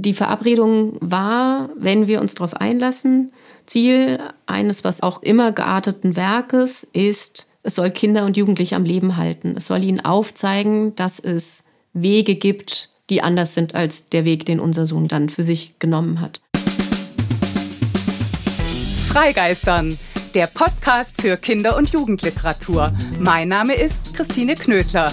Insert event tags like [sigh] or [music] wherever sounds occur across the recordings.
Die Verabredung war, wenn wir uns darauf einlassen, Ziel eines was auch immer gearteten Werkes ist, es soll Kinder und Jugendliche am Leben halten. Es soll ihnen aufzeigen, dass es Wege gibt, die anders sind als der Weg, den unser Sohn dann für sich genommen hat. Freigeistern, der Podcast für Kinder- und Jugendliteratur. Mein Name ist Christine Knödler.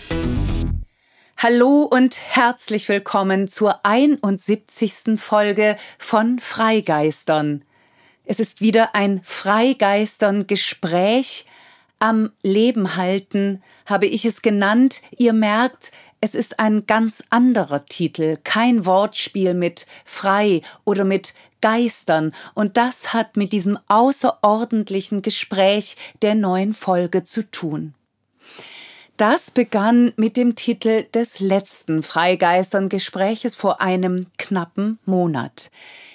Hallo und herzlich willkommen zur 71. Folge von Freigeistern. Es ist wieder ein Freigeistern Gespräch am Leben halten, habe ich es genannt. Ihr merkt, es ist ein ganz anderer Titel, kein Wortspiel mit frei oder mit Geistern, und das hat mit diesem außerordentlichen Gespräch der neuen Folge zu tun. Das begann mit dem Titel des letzten Freigeistern-Gespräches vor einem knappen Monat.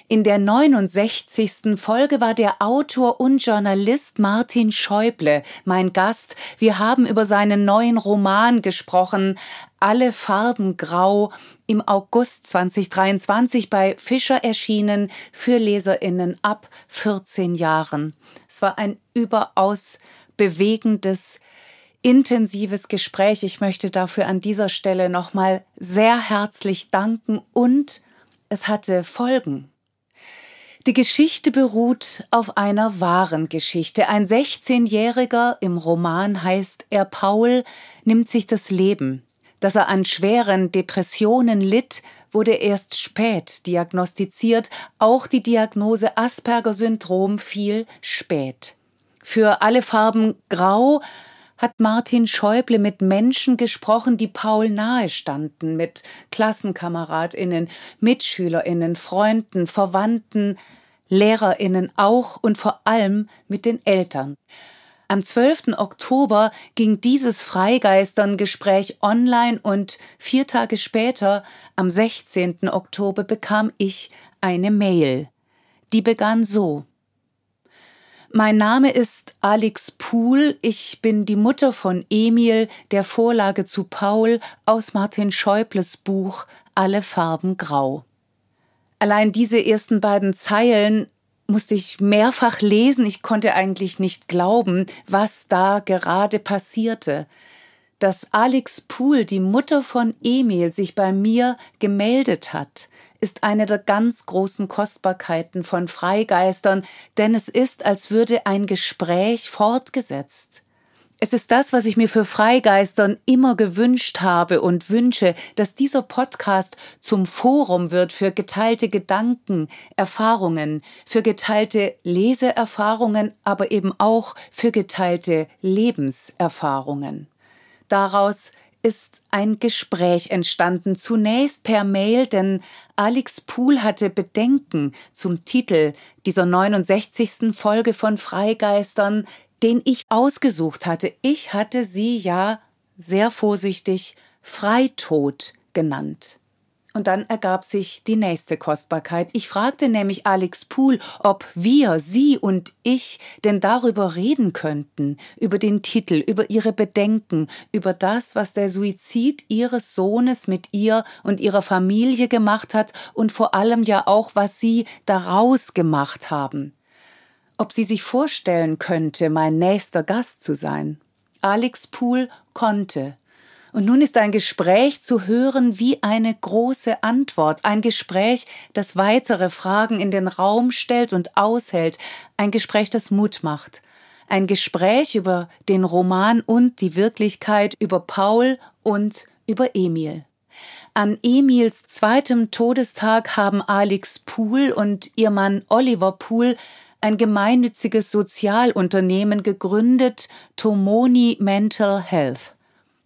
In der 69. Folge war der Autor und Journalist Martin Schäuble mein Gast. Wir haben über seinen neuen Roman gesprochen, Alle Farben Grau, im August 2023 bei Fischer erschienen für Leserinnen ab 14 Jahren. Es war ein überaus bewegendes, intensives Gespräch. Ich möchte dafür an dieser Stelle nochmal sehr herzlich danken und es hatte Folgen. Die Geschichte beruht auf einer wahren Geschichte. Ein 16-Jähriger, im Roman heißt er Paul, nimmt sich das Leben. Dass er an schweren Depressionen litt, wurde erst spät diagnostiziert. Auch die Diagnose Asperger-Syndrom fiel spät. Für alle Farben grau hat Martin Schäuble mit Menschen gesprochen, die Paul nahestanden, mit Klassenkameradinnen, Mitschülerinnen, Freunden, Verwandten, Lehrerinnen auch und vor allem mit den Eltern. Am 12. Oktober ging dieses Freigeistern-Gespräch online und vier Tage später, am 16. Oktober, bekam ich eine Mail. Die begann so. Mein Name ist Alex Pohl. Ich bin die Mutter von Emil, der Vorlage zu Paul aus Martin Schäubles Buch Alle Farben Grau. Allein diese ersten beiden Zeilen musste ich mehrfach lesen. Ich konnte eigentlich nicht glauben, was da gerade passierte. Dass Alex Pool, die Mutter von Emil, sich bei mir gemeldet hat, ist eine der ganz großen Kostbarkeiten von Freigeistern, denn es ist, als würde ein Gespräch fortgesetzt. Es ist das, was ich mir für Freigeistern immer gewünscht habe und wünsche, dass dieser Podcast zum Forum wird für geteilte Gedanken, Erfahrungen, für geteilte Leseerfahrungen, aber eben auch für geteilte Lebenserfahrungen. Daraus ist ein Gespräch entstanden, zunächst per Mail, denn Alex Pool hatte Bedenken zum Titel dieser 69. Folge von Freigeistern, den ich ausgesucht hatte. Ich hatte sie ja sehr vorsichtig Freitod genannt. Und dann ergab sich die nächste Kostbarkeit. Ich fragte nämlich Alex Pool, ob wir, sie und ich denn darüber reden könnten, über den Titel, über ihre Bedenken, über das, was der Suizid ihres Sohnes mit ihr und ihrer Familie gemacht hat und vor allem ja auch, was sie daraus gemacht haben ob sie sich vorstellen könnte, mein nächster Gast zu sein. Alex Pool konnte. Und nun ist ein Gespräch zu hören wie eine große Antwort, ein Gespräch, das weitere Fragen in den Raum stellt und aushält, ein Gespräch, das Mut macht, ein Gespräch über den Roman und die Wirklichkeit, über Paul und über Emil. An Emils zweitem Todestag haben Alex Pool und ihr Mann Oliver Pool ein gemeinnütziges Sozialunternehmen gegründet, Tomoni Mental Health.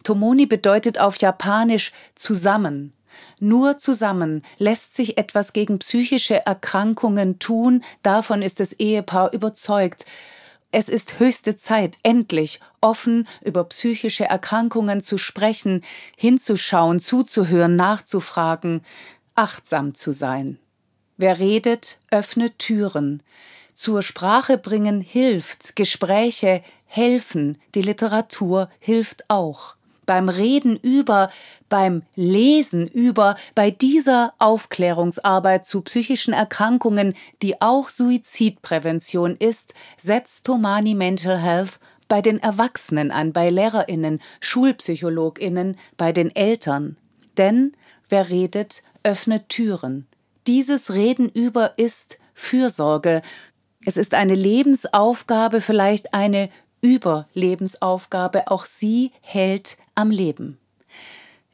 Tomoni bedeutet auf Japanisch zusammen. Nur zusammen lässt sich etwas gegen psychische Erkrankungen tun, davon ist das Ehepaar überzeugt. Es ist höchste Zeit, endlich offen über psychische Erkrankungen zu sprechen, hinzuschauen, zuzuhören, nachzufragen, achtsam zu sein. Wer redet, öffnet Türen. Zur Sprache bringen hilft, Gespräche helfen, die Literatur hilft auch beim Reden über, beim Lesen über, bei dieser Aufklärungsarbeit zu psychischen Erkrankungen, die auch Suizidprävention ist, setzt Tomani Mental Health bei den Erwachsenen an, bei Lehrerinnen, Schulpsychologinnen, bei den Eltern. Denn wer redet, öffnet Türen. Dieses Reden über ist Fürsorge. Es ist eine Lebensaufgabe, vielleicht eine Überlebensaufgabe. Auch sie hält am Leben.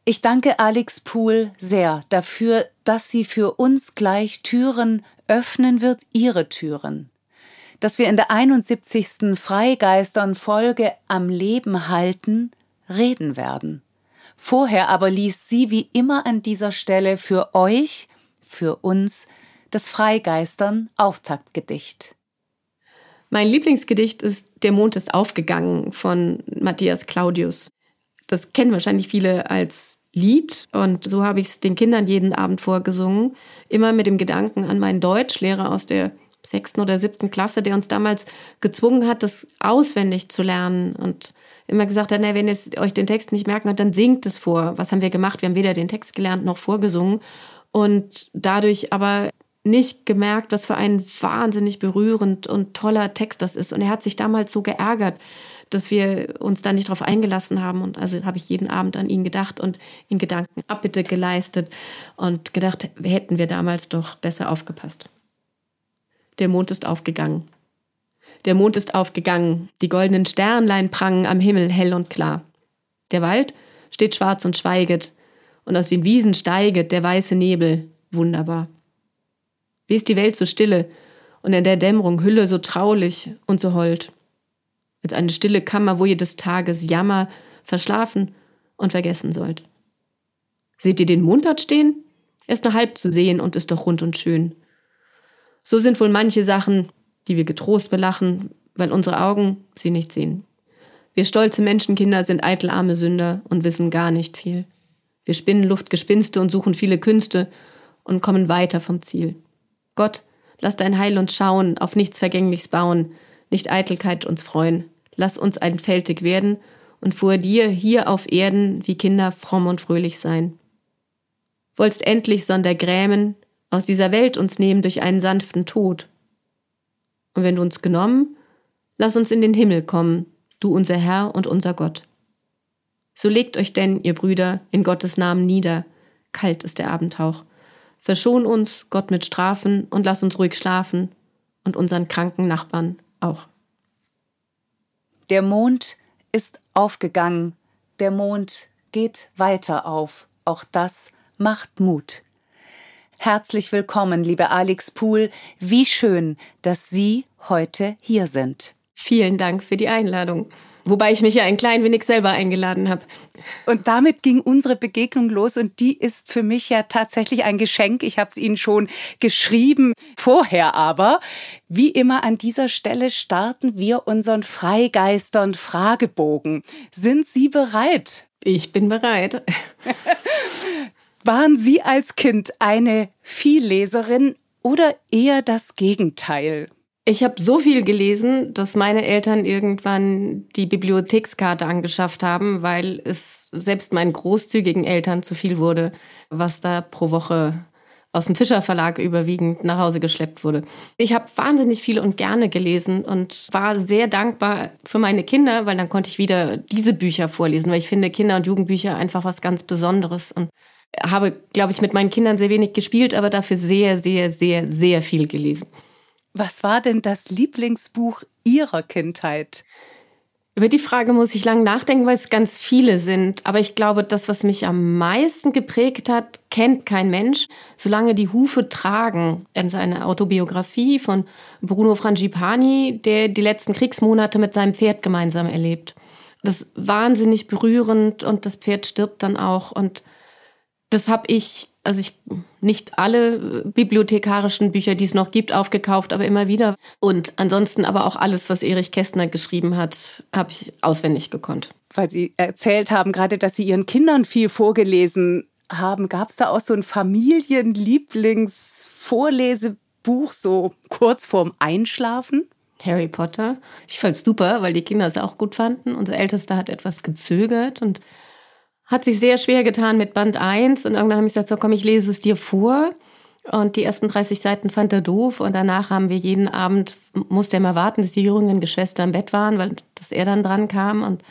Ich danke Alex Pool sehr dafür, dass sie für uns gleich Türen öffnen wird, ihre Türen. Dass wir in der 71. Freigeistern Folge am Leben halten, reden werden. Vorher aber liest sie wie immer an dieser Stelle für euch, für uns, das Freigeistern Auftaktgedicht. Mein Lieblingsgedicht ist Der Mond ist aufgegangen von Matthias Claudius. Das kennen wahrscheinlich viele als Lied und so habe ich es den Kindern jeden Abend vorgesungen. Immer mit dem Gedanken an meinen Deutschlehrer aus der sechsten oder siebten Klasse, der uns damals gezwungen hat, das auswendig zu lernen und immer gesagt hat, na, wenn ihr euch den Text nicht merken könnt, dann singt es vor. Was haben wir gemacht? Wir haben weder den Text gelernt noch vorgesungen und dadurch aber nicht gemerkt, was für ein wahnsinnig berührend und toller Text das ist. Und er hat sich damals so geärgert, dass wir uns da nicht drauf eingelassen haben. Und also habe ich jeden Abend an ihn gedacht und in Gedanken Abbitte geleistet und gedacht, hätten wir damals doch besser aufgepasst. Der Mond ist aufgegangen. Der Mond ist aufgegangen, die goldenen Sternlein prangen am Himmel hell und klar. Der Wald steht schwarz und schweiget, und aus den Wiesen steiget der weiße Nebel, wunderbar. Wie ist die Welt so stille und in der Dämmerung Hülle so traulich und so hold als eine stille Kammer, wo ihr des Tages Jammer verschlafen und vergessen sollt. Seht ihr den Mond dort stehen? Er ist nur halb zu sehen und ist doch rund und schön. So sind wohl manche Sachen, die wir getrost belachen, weil unsere Augen sie nicht sehen. Wir stolze Menschenkinder sind eitel arme Sünder und wissen gar nicht viel. Wir spinnen Luftgespinste und suchen viele Künste und kommen weiter vom Ziel. Gott, lass dein Heil uns schauen, auf nichts Vergängliches bauen, nicht Eitelkeit uns freuen. Lass uns einfältig werden und vor dir hier auf Erden wie Kinder fromm und fröhlich sein. Wollst endlich sonder Grämen aus dieser Welt uns nehmen durch einen sanften Tod. Und wenn du uns genommen, lass uns in den Himmel kommen, du unser Herr und unser Gott. So legt euch denn, ihr Brüder, in Gottes Namen nieder, kalt ist der Abendhauch. Verschon uns, Gott mit Strafen, und lass uns ruhig schlafen, und unseren kranken Nachbarn auch. Der Mond ist aufgegangen, der Mond geht weiter auf. Auch das macht Mut. Herzlich willkommen, liebe Alex Pool. Wie schön, dass Sie heute hier sind. Vielen Dank für die Einladung. Wobei ich mich ja ein klein wenig selber eingeladen habe. Und damit ging unsere Begegnung los und die ist für mich ja tatsächlich ein Geschenk. Ich habe es Ihnen schon geschrieben, vorher aber. Wie immer an dieser Stelle starten wir unseren Freigeistern Fragebogen. Sind Sie bereit? Ich bin bereit. [laughs] Waren Sie als Kind eine Vielleserin oder eher das Gegenteil? Ich habe so viel gelesen, dass meine Eltern irgendwann die Bibliothekskarte angeschafft haben, weil es selbst meinen großzügigen Eltern zu viel wurde, was da pro Woche aus dem Fischer Verlag überwiegend nach Hause geschleppt wurde. Ich habe wahnsinnig viel und gerne gelesen und war sehr dankbar für meine Kinder, weil dann konnte ich wieder diese Bücher vorlesen, weil ich finde Kinder- und Jugendbücher einfach was ganz Besonderes und habe, glaube ich, mit meinen Kindern sehr wenig gespielt, aber dafür sehr, sehr, sehr, sehr viel gelesen. Was war denn das Lieblingsbuch Ihrer Kindheit? Über die Frage muss ich lang nachdenken, weil es ganz viele sind. Aber ich glaube, das, was mich am meisten geprägt hat, kennt kein Mensch, solange die Hufe tragen. Eine Autobiografie von Bruno Frangipani, der die letzten Kriegsmonate mit seinem Pferd gemeinsam erlebt. Das ist wahnsinnig berührend und das Pferd stirbt dann auch. Und Das habe ich, also ich nicht alle bibliothekarischen Bücher, die es noch gibt, aufgekauft, aber immer wieder. Und ansonsten aber auch alles, was Erich Kästner geschrieben hat, habe ich auswendig gekonnt. Weil Sie erzählt haben gerade, dass Sie Ihren Kindern viel vorgelesen haben. Gab es da auch so ein Familienlieblingsvorlesebuch, so kurz vorm Einschlafen? Harry Potter. Ich fand es super, weil die Kinder es auch gut fanden. Unser Ältester hat etwas gezögert und hat sich sehr schwer getan mit Band 1. Und irgendwann habe ich gesagt, so komm, ich lese es dir vor. Und die ersten 30 Seiten fand er doof. Und danach haben wir jeden Abend, musste er mal warten, bis die jüngeren Geschwister im Bett waren, weil dass er dann dran kam. Und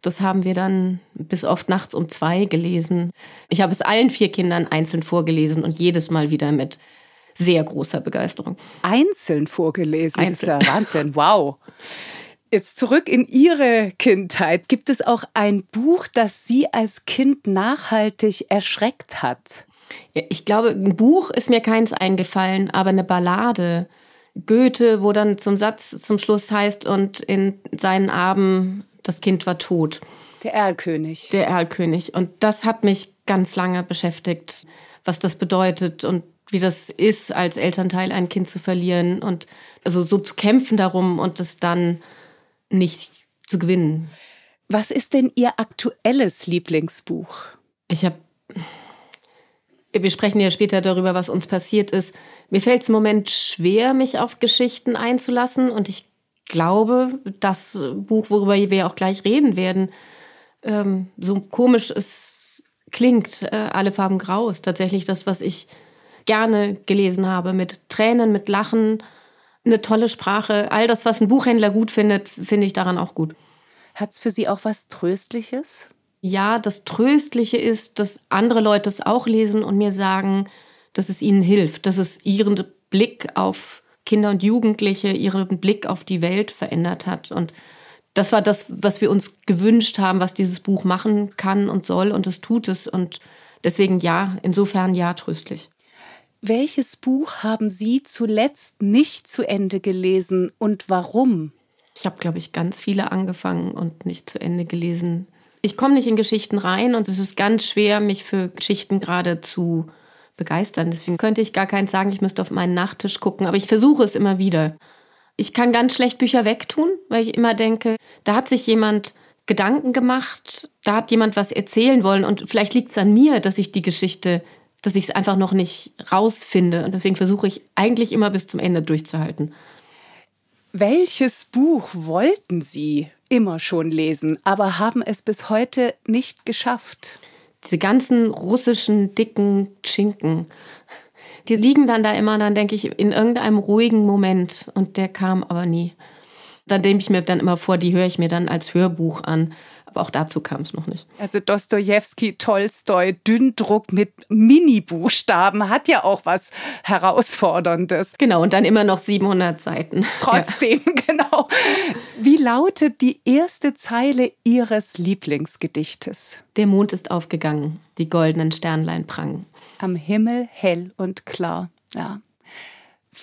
das haben wir dann bis oft nachts um zwei gelesen. Ich habe es allen vier Kindern einzeln vorgelesen und jedes Mal wieder mit sehr großer Begeisterung. Einzeln vorgelesen? Einzeln. Das ist ja Wahnsinn, wow. [laughs] Jetzt zurück in Ihre Kindheit. Gibt es auch ein Buch, das Sie als Kind nachhaltig erschreckt hat? Ich glaube, ein Buch ist mir keins eingefallen, aber eine Ballade. Goethe, wo dann zum Satz zum Schluss heißt, und in seinen Armen das Kind war tot. Der Erlkönig. Der Erlkönig. Und das hat mich ganz lange beschäftigt, was das bedeutet und wie das ist, als Elternteil ein Kind zu verlieren und also so zu kämpfen darum und es dann nicht zu gewinnen. Was ist denn Ihr aktuelles Lieblingsbuch? Ich habe. Wir sprechen ja später darüber, was uns passiert ist. Mir fällt es im Moment schwer, mich auf Geschichten einzulassen. Und ich glaube, das Buch, worüber wir auch gleich reden werden, ähm, so komisch es klingt, äh, alle Farben grau, ist tatsächlich das, was ich gerne gelesen habe, mit Tränen, mit Lachen, eine tolle Sprache. All das, was ein Buchhändler gut findet, finde ich daran auch gut. Hat es für Sie auch was Tröstliches? Ja, das Tröstliche ist, dass andere Leute es auch lesen und mir sagen, dass es ihnen hilft, dass es ihren Blick auf Kinder und Jugendliche, ihren Blick auf die Welt verändert hat. Und das war das, was wir uns gewünscht haben, was dieses Buch machen kann und soll. Und es tut es. Und deswegen ja, insofern ja, tröstlich. Welches Buch haben Sie zuletzt nicht zu Ende gelesen und warum? Ich habe, glaube ich, ganz viele angefangen und nicht zu Ende gelesen. Ich komme nicht in Geschichten rein und es ist ganz schwer, mich für Geschichten gerade zu begeistern. Deswegen könnte ich gar keins sagen, ich müsste auf meinen Nachttisch gucken, aber ich versuche es immer wieder. Ich kann ganz schlecht Bücher wegtun, weil ich immer denke, da hat sich jemand Gedanken gemacht, da hat jemand was erzählen wollen und vielleicht liegt es an mir, dass ich die Geschichte dass ich es einfach noch nicht rausfinde. Und deswegen versuche ich eigentlich immer bis zum Ende durchzuhalten. Welches Buch wollten Sie immer schon lesen, aber haben es bis heute nicht geschafft? Diese ganzen russischen dicken Schinken. Die liegen dann da immer, dann denke ich, in irgendeinem ruhigen Moment. Und der kam aber nie. Dann nehme ich mir dann immer vor, die höre ich mir dann als Hörbuch an. Aber auch dazu kam es noch nicht. Also Dostoevsky, Tolstoi, Dünndruck mit Mini-Buchstaben hat ja auch was Herausforderndes. Genau, und dann immer noch 700 Seiten. Trotzdem, ja. [laughs] genau. Wie lautet die erste Zeile Ihres Lieblingsgedichtes? Der Mond ist aufgegangen, die goldenen Sternlein prangen. Am Himmel hell und klar, ja.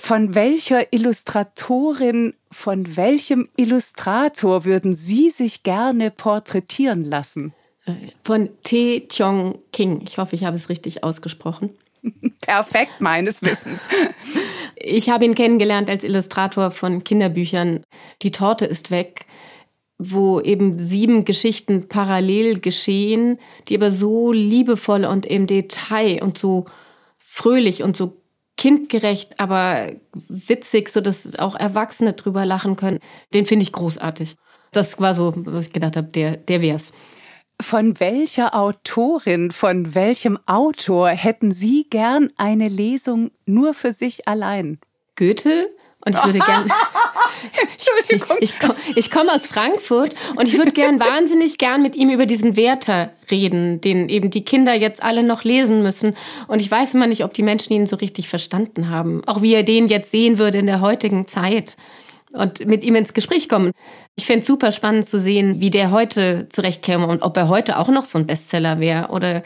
Von welcher Illustratorin, von welchem Illustrator würden Sie sich gerne porträtieren lassen? Von T. Chong King. Ich hoffe, ich habe es richtig ausgesprochen. [laughs] Perfekt, meines Wissens. Ich habe ihn kennengelernt als Illustrator von Kinderbüchern. Die Torte ist weg, wo eben sieben Geschichten parallel geschehen, die aber so liebevoll und im Detail und so fröhlich und so kindgerecht, aber witzig, so dass auch Erwachsene drüber lachen können. Den finde ich großartig. Das war so, was ich gedacht habe, der, der wär's. Von welcher Autorin, von welchem Autor hätten Sie gern eine Lesung nur für sich allein? Goethe, und ich würde gern. [laughs] Entschuldigung. Ich, ich, ich komme aus Frankfurt und ich würde gern wahnsinnig gern mit ihm über diesen Werther reden, den eben die Kinder jetzt alle noch lesen müssen. Und ich weiß immer nicht, ob die Menschen ihn so richtig verstanden haben. Auch wie er den jetzt sehen würde in der heutigen Zeit und mit ihm ins Gespräch kommen. Ich fände es super spannend zu sehen, wie der heute zurechtkäme und ob er heute auch noch so ein Bestseller wäre oder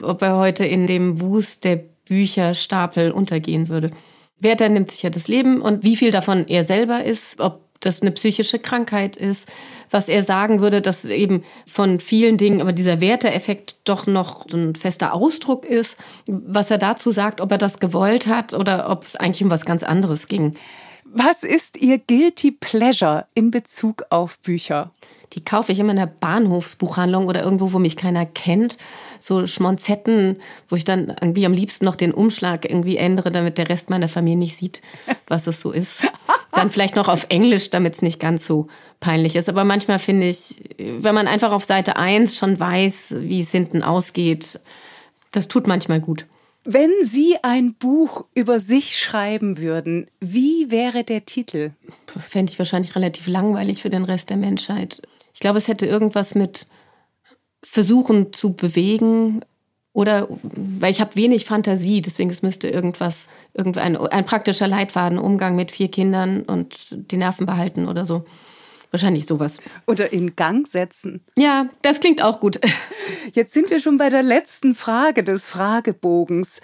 ob er heute in dem Wust der Bücherstapel untergehen würde. Werther nimmt sich ja das Leben und wie viel davon er selber ist, ob das eine psychische Krankheit ist, was er sagen würde, dass eben von vielen Dingen, aber dieser Werteeffekt doch noch ein fester Ausdruck ist, was er dazu sagt, ob er das gewollt hat oder ob es eigentlich um was ganz anderes ging. Was ist Ihr Guilty Pleasure in Bezug auf Bücher? Die kaufe ich immer in der Bahnhofsbuchhandlung oder irgendwo, wo mich keiner kennt. So Schmonzetten, wo ich dann irgendwie am liebsten noch den Umschlag irgendwie ändere, damit der Rest meiner Familie nicht sieht, was es so ist. [laughs] Dann vielleicht noch auf Englisch, damit es nicht ganz so peinlich ist. Aber manchmal finde ich, wenn man einfach auf Seite 1 schon weiß, wie es hinten ausgeht, das tut manchmal gut. Wenn Sie ein Buch über sich schreiben würden, wie wäre der Titel? Fände ich wahrscheinlich relativ langweilig für den Rest der Menschheit. Ich glaube, es hätte irgendwas mit Versuchen zu bewegen oder weil ich habe wenig Fantasie, deswegen es müsste irgendwas, irgendein ein praktischer Leitfaden, Umgang mit vier Kindern und die Nerven behalten oder so. Wahrscheinlich sowas. Oder in Gang setzen. Ja, das klingt auch gut. [laughs] Jetzt sind wir schon bei der letzten Frage des Fragebogens,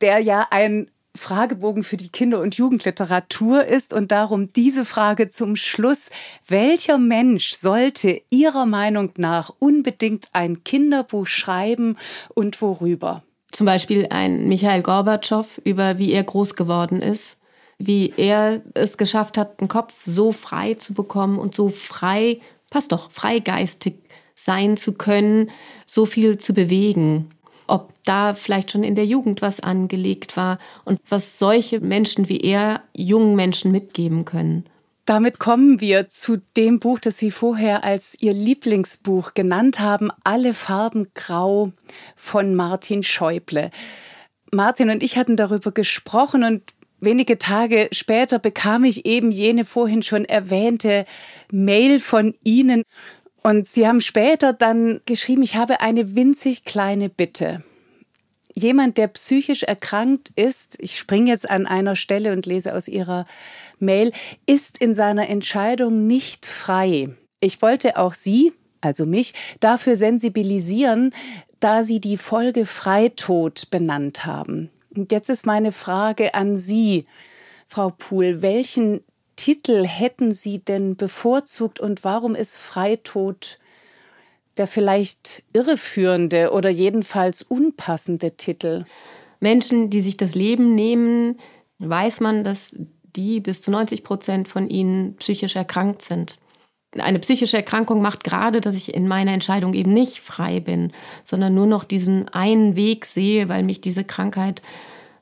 der ja ein Fragebogen für die Kinder- und Jugendliteratur ist und darum diese Frage zum Schluss. Welcher Mensch sollte Ihrer Meinung nach unbedingt ein Kinderbuch schreiben und worüber? Zum Beispiel ein Michael Gorbatschow über wie er groß geworden ist, wie er es geschafft hat, den Kopf so frei zu bekommen und so frei, passt doch, freigeistig sein zu können, so viel zu bewegen ob da vielleicht schon in der Jugend was angelegt war und was solche Menschen wie er jungen Menschen mitgeben können. Damit kommen wir zu dem Buch, das Sie vorher als Ihr Lieblingsbuch genannt haben, Alle Farben Grau von Martin Schäuble. Martin und ich hatten darüber gesprochen und wenige Tage später bekam ich eben jene vorhin schon erwähnte Mail von Ihnen und Sie haben später dann geschrieben, ich habe eine winzig kleine Bitte. Jemand, der psychisch erkrankt ist, ich springe jetzt an einer Stelle und lese aus Ihrer Mail, ist in seiner Entscheidung nicht frei. Ich wollte auch Sie, also mich, dafür sensibilisieren, da Sie die Folge Freitod benannt haben. Und jetzt ist meine Frage an Sie, Frau Pohl, welchen Titel hätten Sie denn bevorzugt und warum ist Freitod der vielleicht irreführende oder jedenfalls unpassende Titel? Menschen, die sich das Leben nehmen, weiß man, dass die bis zu 90 Prozent von ihnen psychisch erkrankt sind. Eine psychische Erkrankung macht gerade, dass ich in meiner Entscheidung eben nicht frei bin, sondern nur noch diesen einen Weg sehe, weil mich diese Krankheit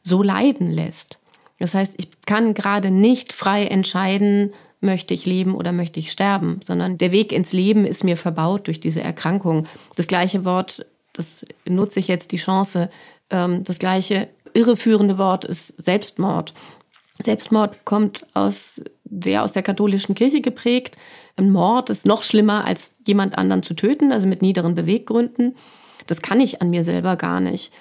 so leiden lässt. Das heißt, ich kann gerade nicht frei entscheiden, möchte ich leben oder möchte ich sterben, sondern der Weg ins Leben ist mir verbaut durch diese Erkrankung. Das gleiche Wort, das nutze ich jetzt die Chance, ähm, das gleiche irreführende Wort ist Selbstmord. Selbstmord kommt aus, sehr aus der katholischen Kirche geprägt. Ein Mord ist noch schlimmer, als jemand anderen zu töten, also mit niederen Beweggründen. Das kann ich an mir selber gar nicht.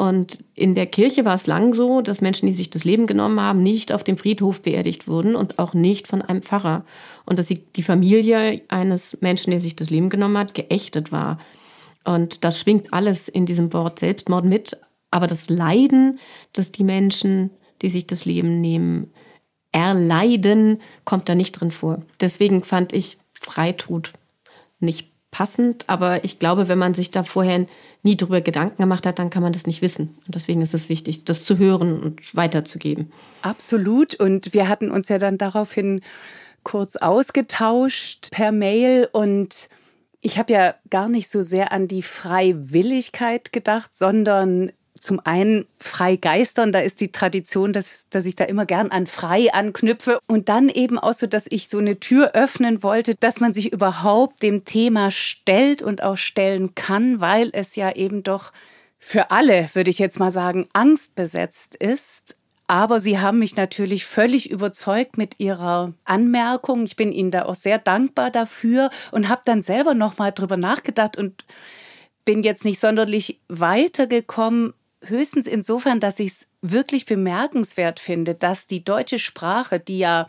Und in der Kirche war es lang so, dass Menschen, die sich das Leben genommen haben, nicht auf dem Friedhof beerdigt wurden und auch nicht von einem Pfarrer. Und dass die Familie eines Menschen, der sich das Leben genommen hat, geächtet war. Und das schwingt alles in diesem Wort Selbstmord mit. Aber das Leiden, das die Menschen, die sich das Leben nehmen, erleiden, kommt da nicht drin vor. Deswegen fand ich Freitod nicht passend, aber ich glaube, wenn man sich da vorher nie drüber Gedanken gemacht hat, dann kann man das nicht wissen. Und deswegen ist es wichtig, das zu hören und weiterzugeben. Absolut. Und wir hatten uns ja dann daraufhin kurz ausgetauscht per Mail und ich habe ja gar nicht so sehr an die Freiwilligkeit gedacht, sondern zum einen frei geistern, da ist die Tradition, dass, dass ich da immer gern an frei anknüpfe und dann eben auch so, dass ich so eine Tür öffnen wollte, dass man sich überhaupt dem Thema stellt und auch stellen kann, weil es ja eben doch für alle, würde ich jetzt mal sagen, angstbesetzt ist. Aber Sie haben mich natürlich völlig überzeugt mit Ihrer Anmerkung. Ich bin Ihnen da auch sehr dankbar dafür und habe dann selber noch mal drüber nachgedacht und bin jetzt nicht sonderlich weitergekommen, höchstens insofern, dass ich es wirklich bemerkenswert finde, dass die deutsche Sprache, die ja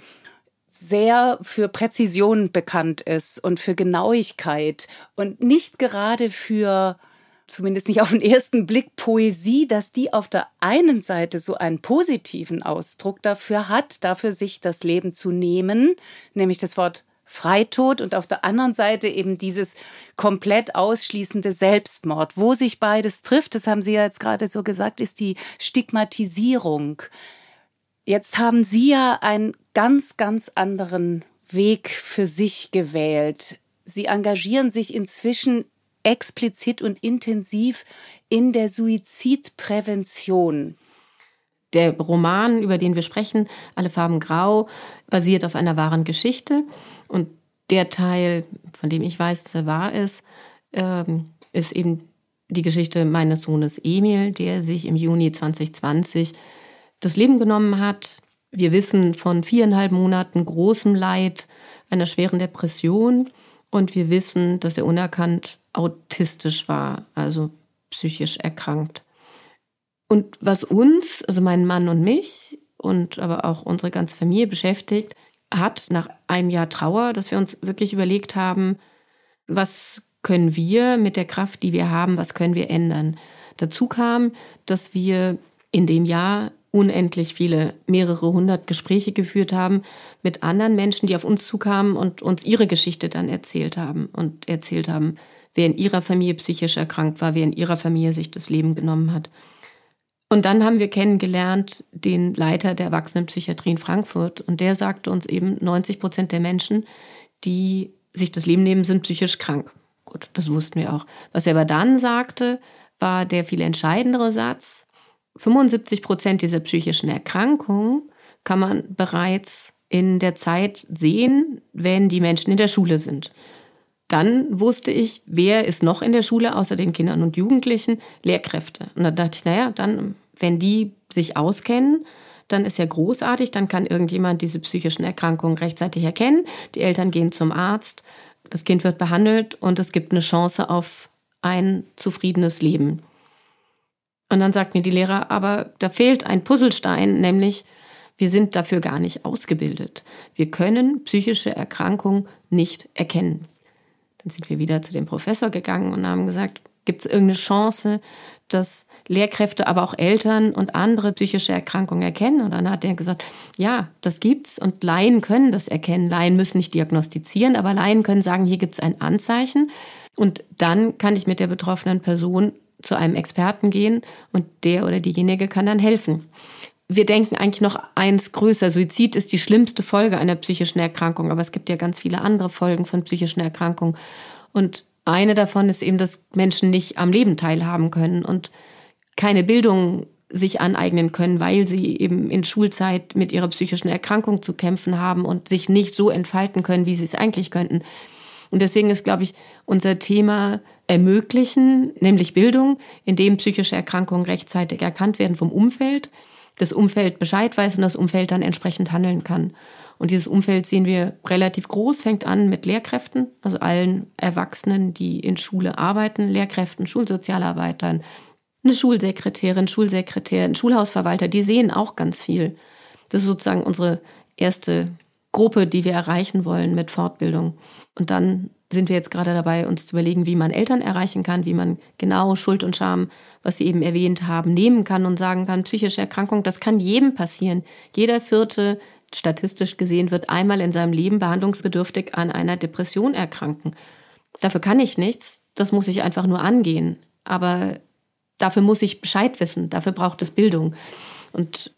sehr für Präzision bekannt ist und für Genauigkeit und nicht gerade für zumindest nicht auf den ersten Blick, Poesie, dass die auf der einen Seite so einen positiven Ausdruck dafür hat, dafür sich das Leben zu nehmen, nämlich das Wort Freitod und auf der anderen Seite eben dieses komplett ausschließende Selbstmord. Wo sich beides trifft, das haben Sie ja jetzt gerade so gesagt, ist die Stigmatisierung. Jetzt haben Sie ja einen ganz, ganz anderen Weg für sich gewählt. Sie engagieren sich inzwischen explizit und intensiv in der Suizidprävention. Der Roman, über den wir sprechen, Alle Farben Grau, basiert auf einer wahren Geschichte. Und der Teil, von dem ich weiß, dass er wahr ist, ähm, ist eben die Geschichte meines Sohnes Emil, der sich im Juni 2020 das Leben genommen hat. Wir wissen von viereinhalb Monaten großem Leid, einer schweren Depression und wir wissen, dass er unerkannt autistisch war, also psychisch erkrankt. Und was uns, also meinen Mann und mich und aber auch unsere ganze Familie beschäftigt, hat nach einem Jahr Trauer, dass wir uns wirklich überlegt haben, was können wir mit der Kraft, die wir haben, was können wir ändern. Dazu kam, dass wir in dem Jahr unendlich viele, mehrere hundert Gespräche geführt haben mit anderen Menschen, die auf uns zukamen und uns ihre Geschichte dann erzählt haben und erzählt haben, wer in ihrer Familie psychisch erkrankt war, wer in ihrer Familie sich das Leben genommen hat. Und dann haben wir kennengelernt den Leiter der Erwachsenenpsychiatrie in Frankfurt und der sagte uns eben, 90 Prozent der Menschen, die sich das Leben nehmen, sind psychisch krank. Gut, das wussten wir auch. Was er aber dann sagte, war der viel entscheidendere Satz. 75 Prozent dieser psychischen Erkrankungen kann man bereits in der Zeit sehen, wenn die Menschen in der Schule sind. Dann wusste ich, wer ist noch in der Schule außer den Kindern und Jugendlichen? Lehrkräfte. Und dann dachte ich, naja, dann wenn die sich auskennen, dann ist ja großartig, dann kann irgendjemand diese psychischen Erkrankungen rechtzeitig erkennen. Die Eltern gehen zum Arzt, das Kind wird behandelt und es gibt eine Chance auf ein zufriedenes Leben. Und dann sagt mir die Lehrer, aber da fehlt ein Puzzlestein, nämlich wir sind dafür gar nicht ausgebildet. Wir können psychische Erkrankungen nicht erkennen. Dann sind wir wieder zu dem Professor gegangen und haben gesagt, gibt es irgendeine Chance, dass Lehrkräfte, aber auch Eltern und andere psychische Erkrankungen erkennen. Und dann hat er gesagt, ja, das gibt's und Laien können das erkennen. Laien müssen nicht diagnostizieren, aber Laien können sagen, hier gibt's ein Anzeichen. Und dann kann ich mit der betroffenen Person zu einem Experten gehen und der oder diejenige kann dann helfen. Wir denken eigentlich noch eins größer. Suizid ist die schlimmste Folge einer psychischen Erkrankung, aber es gibt ja ganz viele andere Folgen von psychischen Erkrankungen. Und eine davon ist eben, dass Menschen nicht am Leben teilhaben können und keine Bildung sich aneignen können, weil sie eben in Schulzeit mit ihrer psychischen Erkrankung zu kämpfen haben und sich nicht so entfalten können, wie sie es eigentlich könnten. Und deswegen ist, glaube ich, unser Thema ermöglichen, nämlich Bildung, indem psychische Erkrankungen rechtzeitig erkannt werden vom Umfeld, das Umfeld Bescheid weiß und das Umfeld dann entsprechend handeln kann. Und dieses Umfeld sehen wir relativ groß, fängt an mit Lehrkräften, also allen Erwachsenen, die in Schule arbeiten, Lehrkräften, Schulsozialarbeitern, eine Schulsekretärin, Schulsekretär, ein Schulhausverwalter, die sehen auch ganz viel. Das ist sozusagen unsere erste Gruppe, die wir erreichen wollen mit Fortbildung. Und dann sind wir jetzt gerade dabei, uns zu überlegen, wie man Eltern erreichen kann, wie man genau Schuld und Scham, was Sie eben erwähnt haben, nehmen kann und sagen kann, psychische Erkrankung, das kann jedem passieren. Jeder vierte statistisch gesehen wird einmal in seinem Leben behandlungsbedürftig an einer Depression erkranken. Dafür kann ich nichts, das muss ich einfach nur angehen. Aber dafür muss ich Bescheid wissen, dafür braucht es Bildung. Und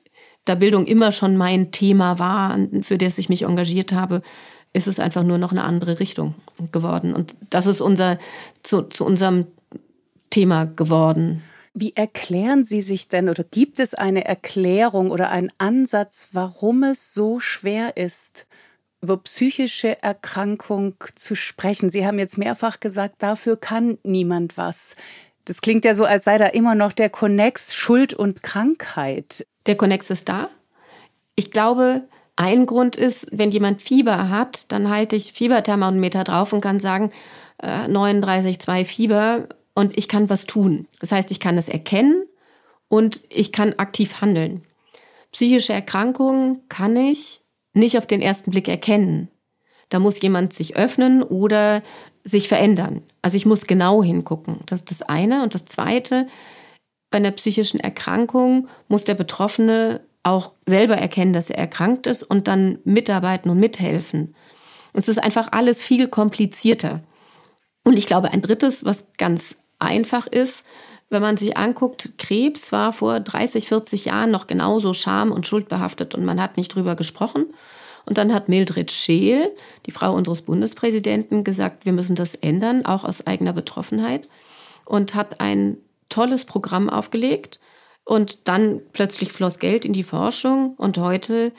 da Bildung immer schon mein Thema war, für das ich mich engagiert habe, ist es einfach nur noch eine andere Richtung geworden. Und das ist unser, zu, zu unserem Thema geworden. Wie erklären Sie sich denn oder gibt es eine Erklärung oder einen Ansatz, warum es so schwer ist, über psychische Erkrankung zu sprechen? Sie haben jetzt mehrfach gesagt, dafür kann niemand was. Das klingt ja so, als sei da immer noch der Konnex Schuld und Krankheit. Der Konnex ist da. Ich glaube, ein Grund ist, wenn jemand Fieber hat, dann halte ich Fieberthermometer drauf und kann sagen, äh, 39,2 Fieber und ich kann was tun. Das heißt, ich kann es erkennen und ich kann aktiv handeln. Psychische Erkrankungen kann ich nicht auf den ersten Blick erkennen. Da muss jemand sich öffnen oder sich verändern. Also ich muss genau hingucken. Das ist das eine. Und das zweite, bei einer psychischen Erkrankung muss der Betroffene auch selber erkennen, dass er erkrankt ist und dann mitarbeiten und mithelfen. Es ist einfach alles viel komplizierter. Und ich glaube, ein drittes, was ganz einfach ist, wenn man sich anguckt, Krebs war vor 30, 40 Jahren noch genauso scham- und schuldbehaftet und man hat nicht drüber gesprochen. Und dann hat Mildred Scheel, die Frau unseres Bundespräsidenten, gesagt, wir müssen das ändern, auch aus eigener Betroffenheit. Und hat ein tolles Programm aufgelegt. Und dann plötzlich floss Geld in die Forschung. Und heute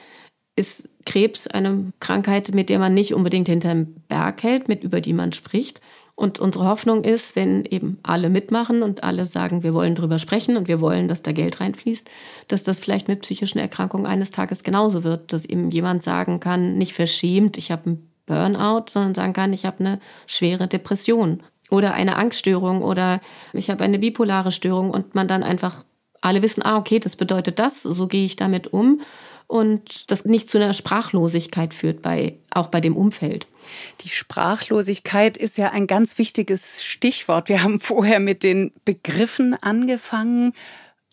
ist Krebs eine Krankheit, mit der man nicht unbedingt hinterm Berg hält, mit über die man spricht. Und unsere Hoffnung ist, wenn eben alle mitmachen und alle sagen, wir wollen drüber sprechen und wir wollen, dass da Geld reinfließt, dass das vielleicht mit psychischen Erkrankungen eines Tages genauso wird, dass eben jemand sagen kann, nicht verschämt, ich habe einen Burnout, sondern sagen kann, ich habe eine schwere Depression oder eine Angststörung oder ich habe eine bipolare Störung und man dann einfach alle wissen, ah, okay, das bedeutet das, so gehe ich damit um und das nicht zu einer Sprachlosigkeit führt, bei, auch bei dem Umfeld. Die Sprachlosigkeit ist ja ein ganz wichtiges Stichwort. Wir haben vorher mit den Begriffen angefangen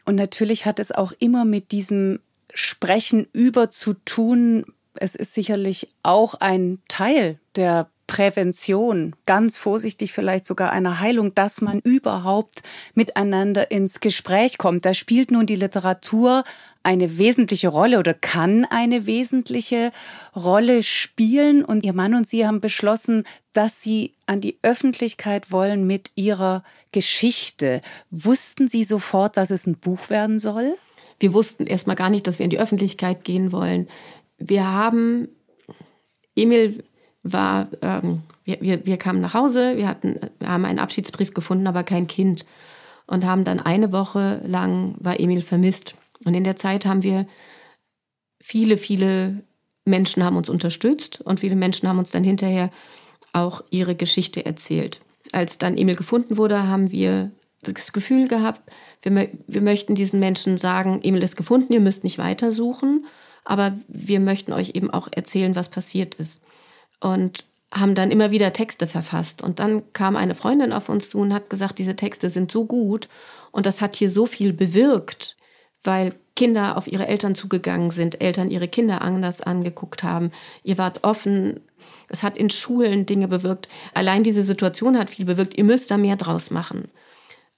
und natürlich hat es auch immer mit diesem Sprechen über zu tun. Es ist sicherlich auch ein Teil der Prävention, ganz vorsichtig vielleicht sogar einer Heilung, dass man überhaupt miteinander ins Gespräch kommt. Da spielt nun die Literatur eine wesentliche Rolle oder kann eine wesentliche Rolle spielen. Und Ihr Mann und Sie haben beschlossen, dass Sie an die Öffentlichkeit wollen mit Ihrer Geschichte. Wussten Sie sofort, dass es ein Buch werden soll? Wir wussten erstmal gar nicht, dass wir in die Öffentlichkeit gehen wollen. Wir haben, Emil war, ähm, wir, wir, wir kamen nach Hause, wir, hatten, wir haben einen Abschiedsbrief gefunden, aber kein Kind. Und haben dann eine Woche lang, war Emil vermisst. Und in der Zeit haben wir viele, viele Menschen haben uns unterstützt und viele Menschen haben uns dann hinterher auch ihre Geschichte erzählt. Als dann Emil gefunden wurde, haben wir das Gefühl gehabt, wir, wir möchten diesen Menschen sagen, Emil ist gefunden, ihr müsst nicht weitersuchen, aber wir möchten euch eben auch erzählen, was passiert ist. Und haben dann immer wieder Texte verfasst. Und dann kam eine Freundin auf uns zu und hat gesagt, diese Texte sind so gut und das hat hier so viel bewirkt weil Kinder auf ihre Eltern zugegangen sind, Eltern ihre Kinder anders angeguckt haben. Ihr wart offen. Es hat in Schulen Dinge bewirkt. Allein diese Situation hat viel bewirkt. Ihr müsst da mehr draus machen.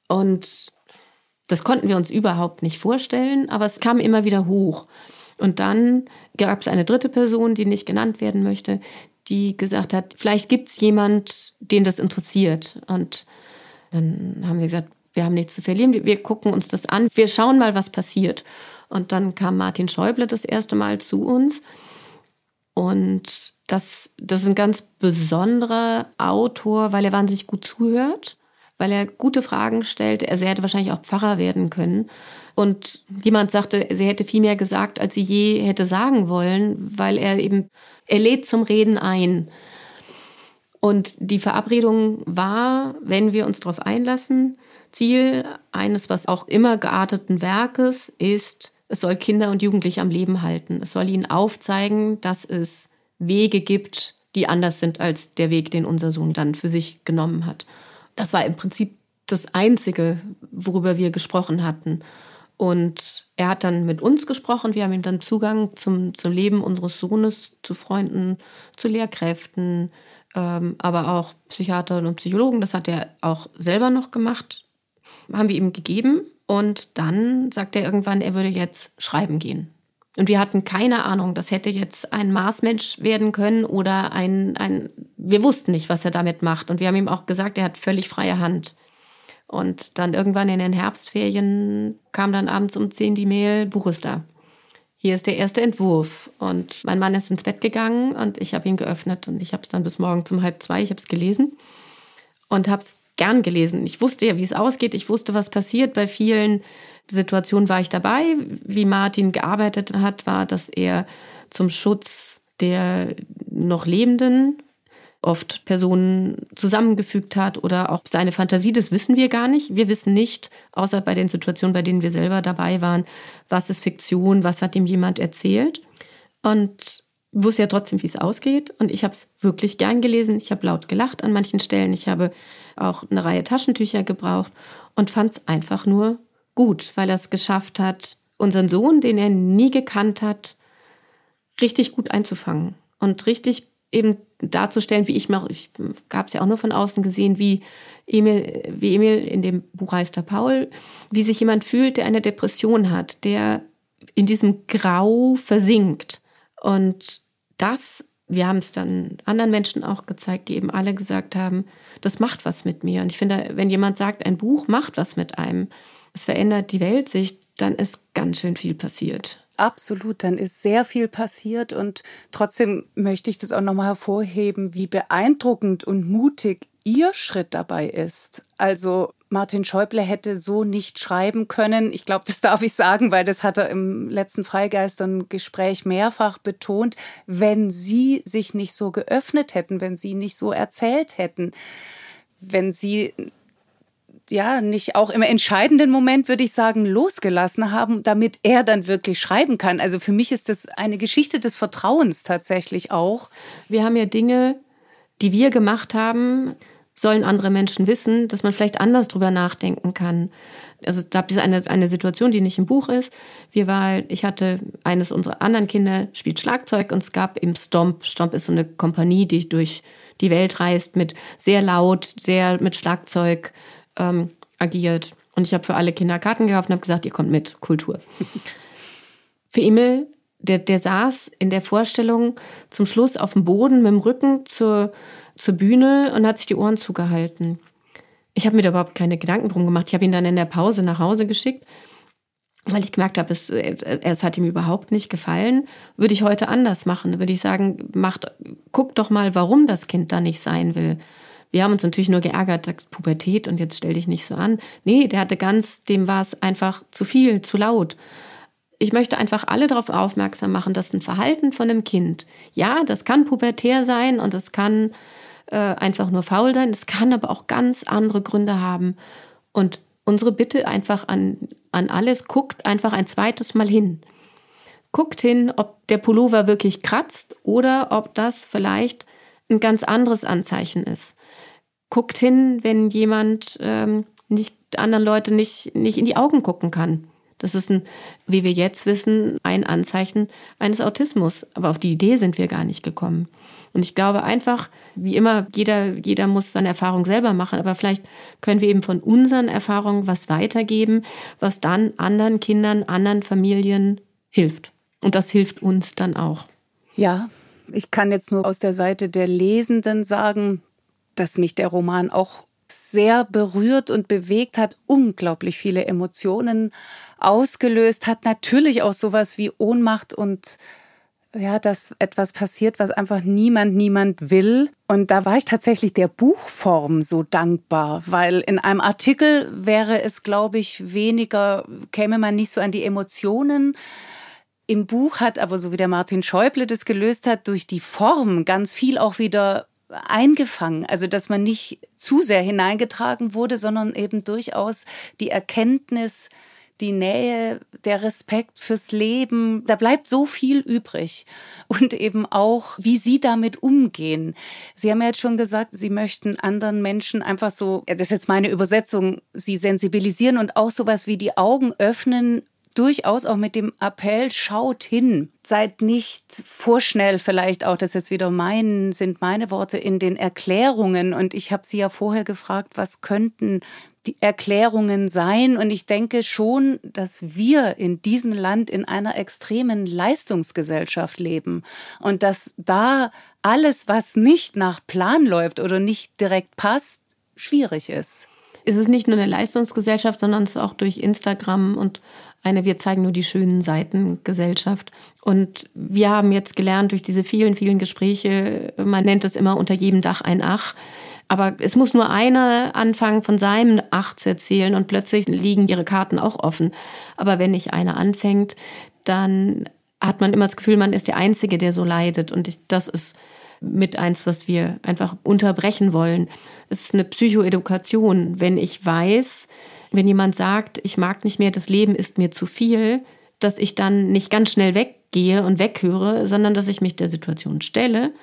Und das konnten wir uns überhaupt nicht vorstellen, aber es kam immer wieder hoch. Und dann gab es eine dritte Person, die nicht genannt werden möchte, die gesagt hat, vielleicht gibt es jemand, den das interessiert. Und dann haben wir gesagt, wir haben nichts zu verlieren, wir gucken uns das an, wir schauen mal, was passiert. Und dann kam Martin Schäuble das erste Mal zu uns. Und das, das ist ein ganz besonderer Autor, weil er wahnsinnig gut zuhört, weil er gute Fragen stellt. Er hätte wahrscheinlich auch Pfarrer werden können. Und jemand sagte, sie hätte viel mehr gesagt, als sie je hätte sagen wollen, weil er eben, er lädt zum Reden ein. Und die Verabredung war, wenn wir uns darauf einlassen, Ziel eines, was auch immer gearteten Werkes ist, es soll Kinder und Jugendliche am Leben halten. Es soll ihnen aufzeigen, dass es Wege gibt, die anders sind als der Weg, den unser Sohn dann für sich genommen hat. Das war im Prinzip das Einzige, worüber wir gesprochen hatten. Und er hat dann mit uns gesprochen. Wir haben ihm dann Zugang zum, zum Leben unseres Sohnes, zu Freunden, zu Lehrkräften, ähm, aber auch Psychiatern und Psychologen. Das hat er auch selber noch gemacht haben wir ihm gegeben und dann sagt er irgendwann, er würde jetzt schreiben gehen. Und wir hatten keine Ahnung, das hätte jetzt ein Marsmensch werden können oder ein, ein, wir wussten nicht, was er damit macht. Und wir haben ihm auch gesagt, er hat völlig freie Hand. Und dann irgendwann in den Herbstferien kam dann abends um 10 die Mail, Buch ist da. Hier ist der erste Entwurf. Und mein Mann ist ins Bett gegangen und ich habe ihn geöffnet und ich habe es dann bis morgen um halb zwei, ich habe es gelesen und habe es gern gelesen. Ich wusste ja, wie es ausgeht. Ich wusste, was passiert. Bei vielen Situationen war ich dabei. Wie Martin gearbeitet hat, war, dass er zum Schutz der noch Lebenden oft Personen zusammengefügt hat oder auch seine Fantasie, das wissen wir gar nicht. Wir wissen nicht, außer bei den Situationen, bei denen wir selber dabei waren, was ist Fiktion, was hat ihm jemand erzählt. Und wusste ja trotzdem, wie es ausgeht. Und ich habe es wirklich gern gelesen. Ich habe laut gelacht an manchen Stellen. Ich habe auch eine Reihe Taschentücher gebraucht und fand es einfach nur gut, weil er es geschafft hat, unseren Sohn, den er nie gekannt hat, richtig gut einzufangen und richtig eben darzustellen, wie ich mache. Ich gab es ja auch nur von außen gesehen, wie Emil, wie Emil in dem Buch heißt der Paul, wie sich jemand fühlt, der eine Depression hat, der in diesem Grau versinkt. Und das, wir haben es dann anderen Menschen auch gezeigt, die eben alle gesagt haben, das macht was mit mir. Und ich finde, wenn jemand sagt, ein Buch macht was mit einem, es verändert die Weltsicht, dann ist ganz schön viel passiert. Absolut, dann ist sehr viel passiert und trotzdem möchte ich das auch nochmal hervorheben, wie beeindruckend und mutig Ihr Schritt dabei ist. Also Martin Schäuble hätte so nicht schreiben können. Ich glaube, das [laughs] darf ich sagen, weil das hat er im letzten Freigeistern-Gespräch mehrfach betont, wenn Sie sich nicht so geöffnet hätten, wenn Sie nicht so erzählt hätten, wenn Sie ja nicht auch im entscheidenden Moment, würde ich sagen, losgelassen haben, damit er dann wirklich schreiben kann. Also für mich ist das eine Geschichte des Vertrauens tatsächlich auch. Wir haben ja Dinge, die wir gemacht haben, sollen andere Menschen wissen, dass man vielleicht anders drüber nachdenken kann. Also da ist eine, eine Situation, die nicht im Buch ist. Wir war, ich hatte eines unserer anderen Kinder spielt Schlagzeug und es gab im Stomp. Stomp ist so eine Kompanie, die durch die Welt reist mit sehr laut, sehr mit Schlagzeug ähm, agiert. Und ich habe für alle Kinder Karten gekauft und habe gesagt, ihr kommt mit, Kultur. [laughs] für Emil, der, der saß in der Vorstellung zum Schluss auf dem Boden mit dem Rücken zur, zur Bühne und hat sich die Ohren zugehalten. Ich habe mir da überhaupt keine Gedanken drum gemacht. Ich habe ihn dann in der Pause nach Hause geschickt, weil ich gemerkt habe, es, es hat ihm überhaupt nicht gefallen. Würde ich heute anders machen. Würde ich sagen, macht, guck doch mal, warum das Kind da nicht sein will. Wir haben uns natürlich nur geärgert, sagt Pubertät und jetzt stell dich nicht so an. Nee, der hatte ganz, dem war es einfach zu viel, zu laut. Ich möchte einfach alle darauf aufmerksam machen, dass ein Verhalten von einem Kind, ja, das kann pubertär sein und es kann äh, einfach nur faul sein, es kann aber auch ganz andere Gründe haben. Und unsere Bitte einfach an, an alles, guckt einfach ein zweites Mal hin. Guckt hin, ob der Pullover wirklich kratzt oder ob das vielleicht ein ganz anderes Anzeichen ist guckt hin, wenn jemand ähm, nicht anderen Leute nicht, nicht in die Augen gucken kann. Das ist ein, wie wir jetzt wissen, ein Anzeichen eines Autismus. Aber auf die Idee sind wir gar nicht gekommen. Und ich glaube einfach, wie immer, jeder, jeder muss seine Erfahrung selber machen. Aber vielleicht können wir eben von unseren Erfahrungen was weitergeben, was dann anderen Kindern, anderen Familien hilft. Und das hilft uns dann auch. Ja, ich kann jetzt nur aus der Seite der Lesenden sagen, dass mich der Roman auch sehr berührt und bewegt hat, unglaublich viele Emotionen ausgelöst hat, natürlich auch sowas wie Ohnmacht und ja, dass etwas passiert, was einfach niemand, niemand will. Und da war ich tatsächlich der Buchform so dankbar, weil in einem Artikel wäre es, glaube ich, weniger, käme man nicht so an die Emotionen. Im Buch hat aber, so wie der Martin Schäuble das gelöst hat, durch die Form ganz viel auch wieder eingefangen. Also, dass man nicht zu sehr hineingetragen wurde, sondern eben durchaus die Erkenntnis, die Nähe, der Respekt fürs Leben, da bleibt so viel übrig. Und eben auch, wie Sie damit umgehen. Sie haben ja jetzt schon gesagt, Sie möchten anderen Menschen einfach so, das ist jetzt meine Übersetzung, Sie sensibilisieren und auch sowas wie die Augen öffnen durchaus auch mit dem Appell, schaut hin, seid nicht vorschnell vielleicht auch, das jetzt wieder mein, sind meine Worte in den Erklärungen. Und ich habe Sie ja vorher gefragt, was könnten die Erklärungen sein. Und ich denke schon, dass wir in diesem Land in einer extremen Leistungsgesellschaft leben und dass da alles, was nicht nach Plan läuft oder nicht direkt passt, schwierig ist. Es ist nicht nur eine Leistungsgesellschaft, sondern es ist auch durch Instagram und eine Wir zeigen nur die schönen Seiten Gesellschaft. Und wir haben jetzt gelernt durch diese vielen, vielen Gespräche, man nennt es immer unter jedem Dach ein Ach. Aber es muss nur einer anfangen, von seinem Ach zu erzählen und plötzlich liegen ihre Karten auch offen. Aber wenn nicht einer anfängt, dann hat man immer das Gefühl, man ist der Einzige, der so leidet. Und ich, das ist mit eins, was wir einfach unterbrechen wollen. Es ist eine Psychoedukation. Wenn ich weiß, wenn jemand sagt, ich mag nicht mehr, das Leben ist mir zu viel, dass ich dann nicht ganz schnell weg weggehe und weghöre, sondern dass ich mich der Situation stelle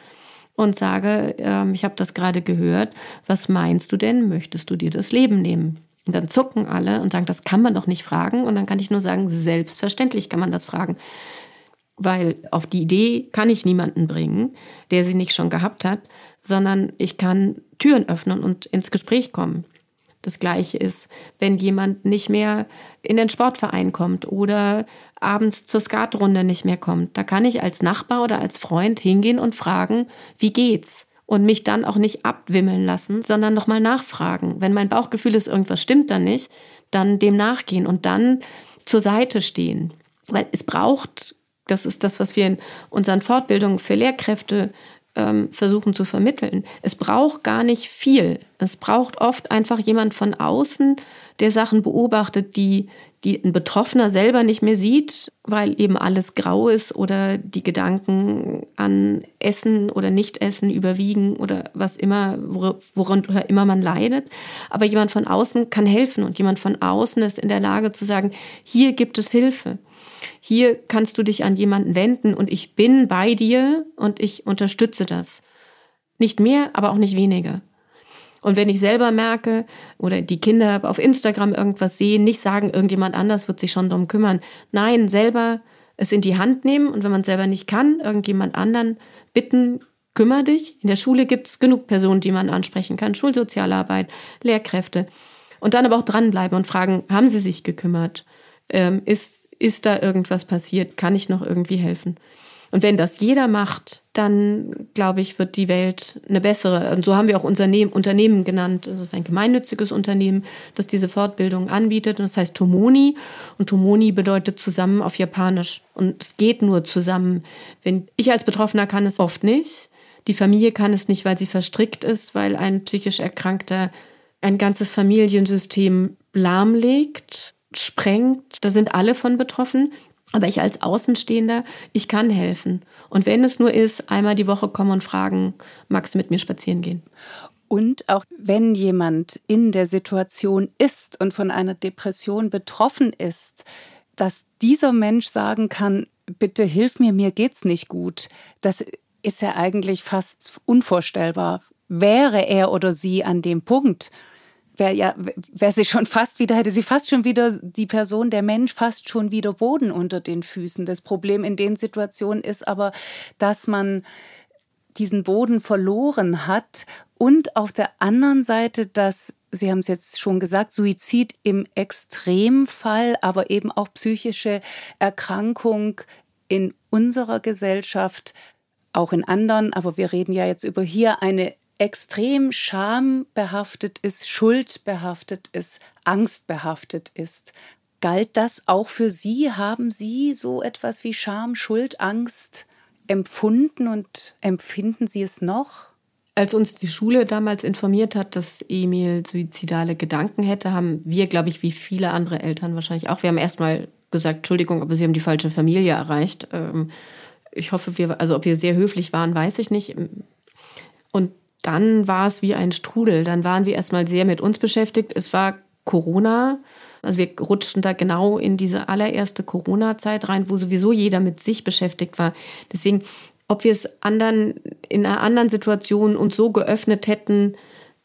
und sage, ähm, ich habe das gerade gehört, was meinst du denn, möchtest du dir das Leben nehmen? Und dann zucken alle und sagen, das kann man doch nicht fragen. Und dann kann ich nur sagen, selbstverständlich kann man das fragen. Weil auf die Idee kann ich niemanden bringen, der sie nicht schon gehabt hat, sondern ich kann Türen öffnen und ins Gespräch kommen. Das Gleiche ist, wenn jemand nicht mehr in den Sportverein kommt oder abends zur Skatrunde nicht mehr kommt. Da kann ich als Nachbar oder als Freund hingehen und fragen, wie geht's? Und mich dann auch nicht abwimmeln lassen, sondern nochmal nachfragen. Wenn mein Bauchgefühl ist, irgendwas stimmt da nicht, dann dem nachgehen und dann zur Seite stehen. Weil es braucht, das ist das, was wir in unseren Fortbildungen für Lehrkräfte ähm, versuchen zu vermitteln. Es braucht gar nicht viel. Es braucht oft einfach jemand von außen, der Sachen beobachtet, die, die ein Betroffener selber nicht mehr sieht, weil eben alles grau ist oder die Gedanken an Essen oder Nicht-Essen überwiegen oder was immer, worunter immer man leidet. Aber jemand von außen kann helfen und jemand von außen ist in der Lage zu sagen, hier gibt es Hilfe hier kannst du dich an jemanden wenden und ich bin bei dir und ich unterstütze das. Nicht mehr, aber auch nicht weniger. Und wenn ich selber merke oder die Kinder auf Instagram irgendwas sehen, nicht sagen, irgendjemand anders wird sich schon darum kümmern. Nein, selber es in die Hand nehmen und wenn man selber nicht kann, irgendjemand anderen bitten, kümmere dich. In der Schule gibt es genug Personen, die man ansprechen kann, Schulsozialarbeit, Lehrkräfte. Und dann aber auch dranbleiben und fragen, haben sie sich gekümmert? Ähm, ist ist da irgendwas passiert? Kann ich noch irgendwie helfen? Und wenn das jeder macht, dann glaube ich, wird die Welt eine bessere. Und so haben wir auch Unternehmen, Unternehmen genannt. Das ist ein gemeinnütziges Unternehmen, das diese Fortbildung anbietet. Und das heißt Tomoni. Und Tomoni bedeutet zusammen auf Japanisch. Und es geht nur zusammen. Wenn ich als Betroffener kann es oft nicht. Die Familie kann es nicht, weil sie verstrickt ist, weil ein psychisch Erkrankter ein ganzes Familiensystem lahmlegt sprengt. Da sind alle von betroffen. Aber ich als Außenstehender, ich kann helfen. Und wenn es nur ist, einmal die Woche kommen und fragen, magst du mit mir spazieren gehen? Und auch wenn jemand in der Situation ist und von einer Depression betroffen ist, dass dieser Mensch sagen kann, bitte hilf mir, mir geht's nicht gut. Das ist ja eigentlich fast unvorstellbar. Wäre er oder sie an dem Punkt, wäre ja, wäre sie schon fast wieder, hätte sie fast schon wieder die Person, der Mensch fast schon wieder Boden unter den Füßen. Das Problem in den Situationen ist aber, dass man diesen Boden verloren hat und auf der anderen Seite, dass Sie haben es jetzt schon gesagt, Suizid im Extremfall, aber eben auch psychische Erkrankung in unserer Gesellschaft, auch in anderen, aber wir reden ja jetzt über hier eine extrem schambehaftet ist, schuldbehaftet ist, angstbehaftet ist. Galt das auch für Sie? Haben Sie so etwas wie Scham, Schuld, Angst empfunden und empfinden Sie es noch? Als uns die Schule damals informiert hat, dass Emil suizidale Gedanken hätte, haben wir, glaube ich, wie viele andere Eltern wahrscheinlich auch, wir haben erstmal gesagt, Entschuldigung, aber Sie haben die falsche Familie erreicht. Ähm, ich hoffe, wir, also ob wir sehr höflich waren, weiß ich nicht. Und dann war es wie ein Strudel. Dann waren wir erstmal sehr mit uns beschäftigt. Es war Corona. Also wir rutschten da genau in diese allererste Corona-Zeit rein, wo sowieso jeder mit sich beschäftigt war. Deswegen, ob wir es anderen in einer anderen Situation uns so geöffnet hätten,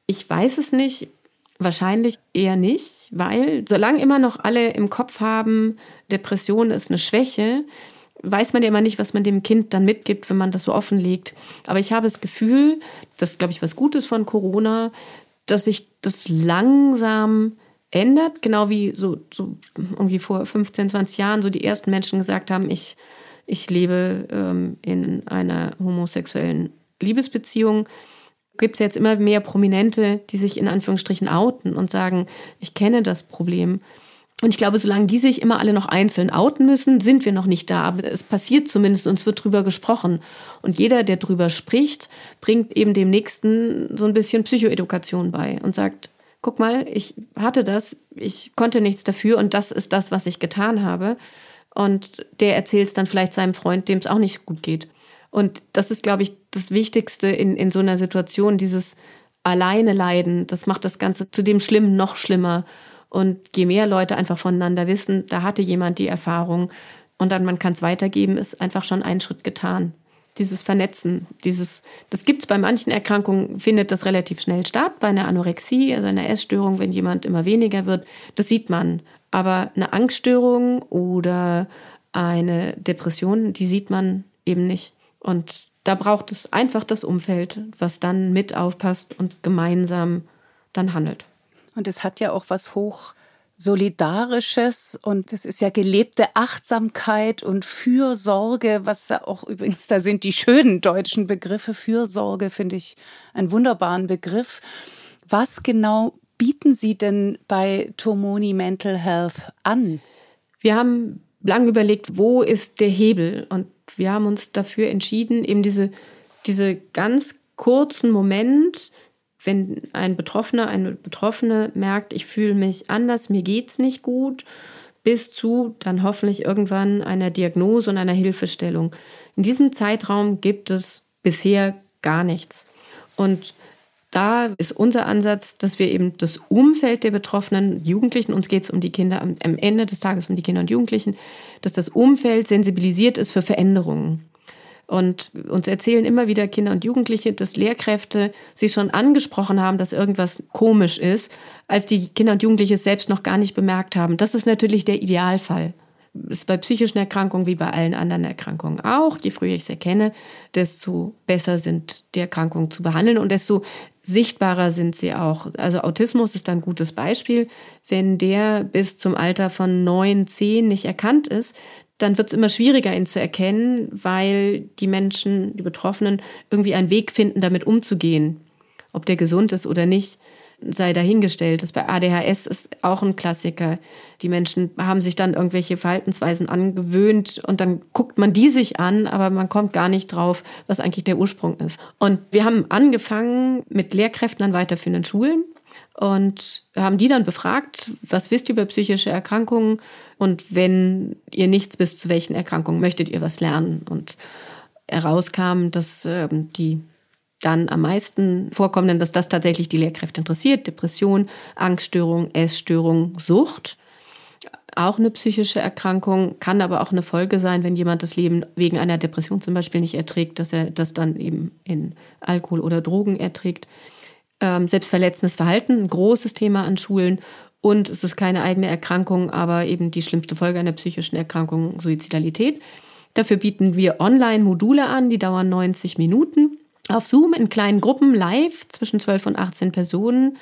ich weiß es nicht. Wahrscheinlich eher nicht, weil solange immer noch alle im Kopf haben, Depression ist eine Schwäche, weiß man ja immer nicht, was man dem Kind dann mitgibt, wenn man das so offenlegt. Aber ich habe das Gefühl, das ist, glaube ich, was Gutes von Corona, dass sich das langsam ändert, genau wie so, so irgendwie vor 15, 20 Jahren so die ersten Menschen gesagt haben, ich, ich lebe ähm, in einer homosexuellen Liebesbeziehung. Gibt es jetzt immer mehr Prominente, die sich in Anführungsstrichen outen und sagen, ich kenne das Problem. Und ich glaube, solange die sich immer alle noch einzeln outen müssen, sind wir noch nicht da. Aber es passiert zumindest und es wird drüber gesprochen. Und jeder, der drüber spricht, bringt eben dem Nächsten so ein bisschen Psychoedukation bei und sagt, guck mal, ich hatte das, ich konnte nichts dafür und das ist das, was ich getan habe. Und der erzählt es dann vielleicht seinem Freund, dem es auch nicht gut geht. Und das ist, glaube ich, das Wichtigste in, in so einer Situation, dieses alleine leiden. Das macht das Ganze zu dem Schlimmen noch schlimmer. Und je mehr Leute einfach voneinander wissen, da hatte jemand die Erfahrung, und dann man kann es weitergeben, ist einfach schon ein Schritt getan. Dieses Vernetzen, dieses, das gibt es bei manchen Erkrankungen, findet das relativ schnell statt. Bei einer Anorexie, also einer Essstörung, wenn jemand immer weniger wird, das sieht man. Aber eine Angststörung oder eine Depression, die sieht man eben nicht. Und da braucht es einfach das Umfeld, was dann mit aufpasst und gemeinsam dann handelt. Und es hat ja auch was hoch Solidarisches und es ist ja gelebte Achtsamkeit und Fürsorge, was da auch übrigens, da sind die schönen deutschen Begriffe. Fürsorge finde ich einen wunderbaren Begriff. Was genau bieten Sie denn bei Tomoni Mental Health an? Wir haben lange überlegt, wo ist der Hebel? Und wir haben uns dafür entschieden, eben diese, diese ganz kurzen Moment, wenn ein Betroffener, eine Betroffene merkt, ich fühle mich anders, mir geht es nicht gut, bis zu dann hoffentlich irgendwann einer Diagnose und einer Hilfestellung. In diesem Zeitraum gibt es bisher gar nichts. Und da ist unser Ansatz, dass wir eben das Umfeld der betroffenen Jugendlichen, uns geht es um die Kinder am, Ende des Tages um die Kinder und Jugendlichen, dass das Umfeld sensibilisiert ist für Veränderungen. Und uns erzählen immer wieder Kinder und Jugendliche, dass Lehrkräfte sie schon angesprochen haben, dass irgendwas komisch ist, als die Kinder und Jugendliche es selbst noch gar nicht bemerkt haben. Das ist natürlich der Idealfall. Das ist bei psychischen Erkrankungen wie bei allen anderen Erkrankungen auch. Je früher ich es erkenne, desto besser sind die Erkrankungen zu behandeln und desto sichtbarer sind sie auch. Also Autismus ist ein gutes Beispiel. Wenn der bis zum Alter von neun, zehn nicht erkannt ist, dann wird es immer schwieriger, ihn zu erkennen, weil die Menschen, die Betroffenen, irgendwie einen Weg finden, damit umzugehen. Ob der gesund ist oder nicht, sei dahingestellt. Das bei ADHS ist auch ein Klassiker. Die Menschen haben sich dann irgendwelche Verhaltensweisen angewöhnt und dann guckt man die sich an, aber man kommt gar nicht drauf, was eigentlich der Ursprung ist. Und wir haben angefangen mit Lehrkräften an weiterführenden Schulen und haben die dann befragt, was wisst ihr über psychische Erkrankungen und wenn ihr nichts wisst, zu welchen Erkrankungen möchtet ihr was lernen? Und herauskam, dass äh, die dann am meisten vorkommenden, dass das tatsächlich die Lehrkräfte interessiert. Depression, Angststörung, Essstörung, Sucht. Auch eine psychische Erkrankung, kann aber auch eine Folge sein, wenn jemand das Leben wegen einer Depression zum Beispiel nicht erträgt, dass er das dann eben in Alkohol oder Drogen erträgt ähm, selbstverletzendes Verhalten, ein großes Thema an Schulen. Und es ist keine eigene Erkrankung, aber eben die schlimmste Folge einer psychischen Erkrankung, Suizidalität. Dafür bieten wir Online-Module an, die dauern 90 Minuten. Auf Zoom in kleinen Gruppen live zwischen 12 und 18 Personen,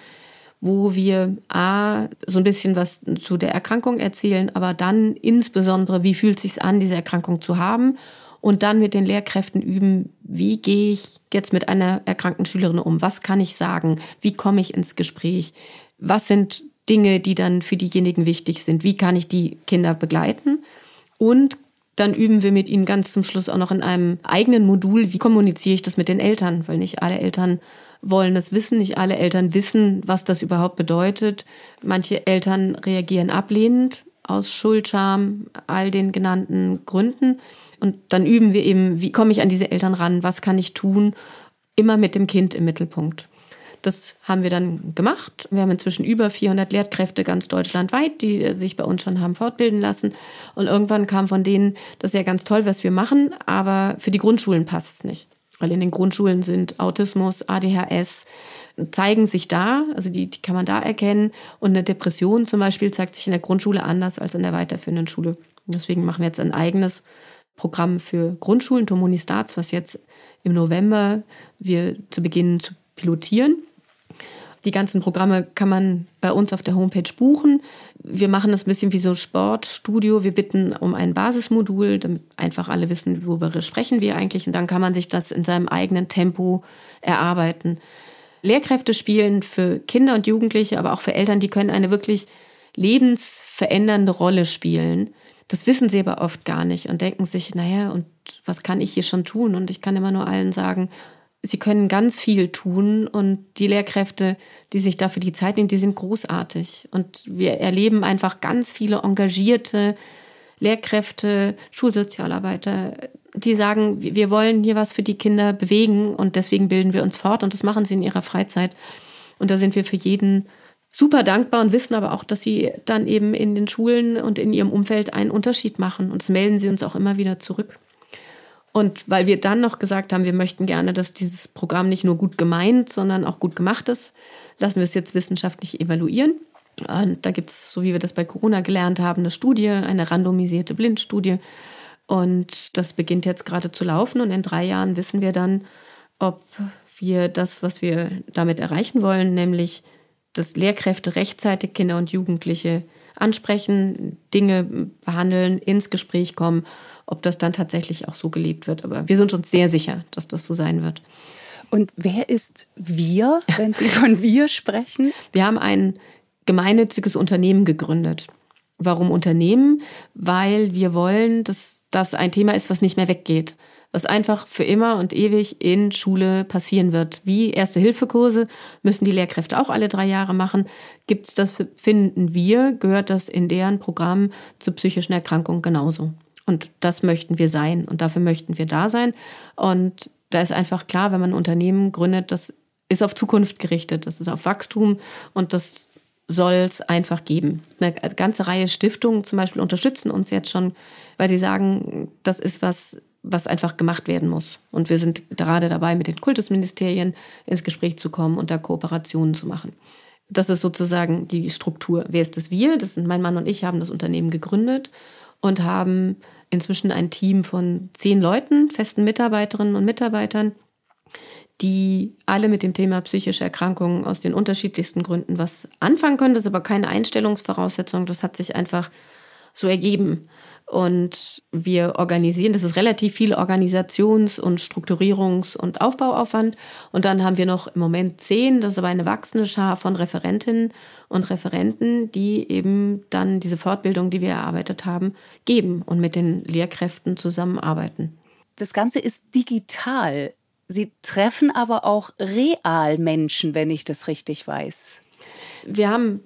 wo wir A, so ein bisschen was zu der Erkrankung erzählen, aber dann insbesondere, wie fühlt es sich an, diese Erkrankung zu haben und dann mit den Lehrkräften üben, wie gehe ich jetzt mit einer erkrankten Schülerin um? Was kann ich sagen? Wie komme ich ins Gespräch? Was sind Dinge, die dann für diejenigen wichtig sind? Wie kann ich die Kinder begleiten? Und dann üben wir mit ihnen ganz zum Schluss auch noch in einem eigenen Modul, wie kommuniziere ich das mit den Eltern, weil nicht alle Eltern wollen das wissen, nicht alle Eltern wissen, was das überhaupt bedeutet. Manche Eltern reagieren ablehnend aus Schuldscham, all den genannten Gründen. Und dann üben wir eben, wie komme ich an diese Eltern ran, was kann ich tun, immer mit dem Kind im Mittelpunkt. Das haben wir dann gemacht. Wir haben inzwischen über 400 Lehrkräfte ganz deutschlandweit, die sich bei uns schon haben fortbilden lassen. Und irgendwann kam von denen, das ist ja ganz toll, was wir machen, aber für die Grundschulen passt es nicht. Weil in den Grundschulen sind Autismus, ADHS, zeigen sich da, also die, die kann man da erkennen. Und eine Depression zum Beispiel zeigt sich in der Grundschule anders als in der weiterführenden Schule. Deswegen machen wir jetzt ein eigenes Programm für Grundschulen, Tomoni Starts, was jetzt im November wir zu beginnen zu pilotieren. Die ganzen Programme kann man bei uns auf der Homepage buchen. Wir machen das ein bisschen wie so Sportstudio. Wir bitten um ein Basismodul, damit einfach alle wissen, worüber sprechen wir eigentlich. Und dann kann man sich das in seinem eigenen Tempo erarbeiten. Lehrkräfte spielen für Kinder und Jugendliche, aber auch für Eltern, die können eine wirklich lebensverändernde Rolle spielen. Das wissen sie aber oft gar nicht und denken sich, naja, und was kann ich hier schon tun? Und ich kann immer nur allen sagen, sie können ganz viel tun und die Lehrkräfte, die sich dafür die Zeit nehmen, die sind großartig. Und wir erleben einfach ganz viele engagierte Lehrkräfte, Schulsozialarbeiter, die sagen, wir wollen hier was für die Kinder bewegen und deswegen bilden wir uns fort und das machen sie in ihrer Freizeit. Und da sind wir für jeden super dankbar und wissen aber auch, dass sie dann eben in den Schulen und in ihrem Umfeld einen Unterschied machen. Und das melden sie uns auch immer wieder zurück. Und weil wir dann noch gesagt haben, wir möchten gerne, dass dieses Programm nicht nur gut gemeint, sondern auch gut gemacht ist, lassen wir es jetzt wissenschaftlich evaluieren. Und da gibt es, so wie wir das bei Corona gelernt haben, eine Studie, eine randomisierte Blindstudie. Und das beginnt jetzt gerade zu laufen. Und in drei Jahren wissen wir dann, ob wir das, was wir damit erreichen wollen, nämlich dass Lehrkräfte rechtzeitig Kinder und Jugendliche ansprechen, Dinge behandeln, ins Gespräch kommen ob das dann tatsächlich auch so gelebt wird. Aber wir sind uns sehr sicher, dass das so sein wird. Und wer ist wir, wenn Sie von wir sprechen? [laughs] Wir haben ein gemeinnütziges Unternehmen gegründet. Warum Unternehmen? Weil wir wollen, dass das ein Thema ist, was nicht mehr weggeht. Was einfach für immer und ewig in Schule passieren wird. Wie Erste-Hilfe-Kurse müssen die Lehrkräfte auch alle drei Jahre machen. Gibt es das, finden wir, gehört das in deren Programm zur psychischen Erkrankung genauso. Und das möchten wir sein und dafür möchten wir da sein. Und da ist einfach klar, wenn man ein Unternehmen gründet, das ist auf Zukunft gerichtet, das ist auf Wachstum und das soll es einfach geben. Eine ganze Reihe Stiftungen zum Beispiel unterstützen uns jetzt schon, weil sie sagen, das ist was, was einfach gemacht werden muss. Und wir sind gerade dabei, mit den Kultusministerien ins Gespräch zu kommen und da Kooperationen zu machen. Das ist sozusagen die Struktur. Wer ist das wir? Das sind mein Mann und ich haben das Unternehmen gegründet und haben inzwischen ein Team von zehn Leuten, festen Mitarbeiterinnen und Mitarbeitern, die alle mit dem Thema psychische Erkrankungen aus den unterschiedlichsten Gründen was anfangen können. Das ist aber keine Einstellungsvoraussetzung, das hat sich einfach so ergeben. Und wir organisieren, das ist relativ viel Organisations- und Strukturierungs- und Aufbauaufwand. Und dann haben wir noch im Moment zehn, das ist aber eine wachsende Schar von Referentinnen und Referenten, die eben dann diese Fortbildung, die wir erarbeitet haben, geben und mit den Lehrkräften zusammenarbeiten. Das Ganze ist digital. Sie treffen aber auch real Menschen, wenn ich das richtig weiß. Wir haben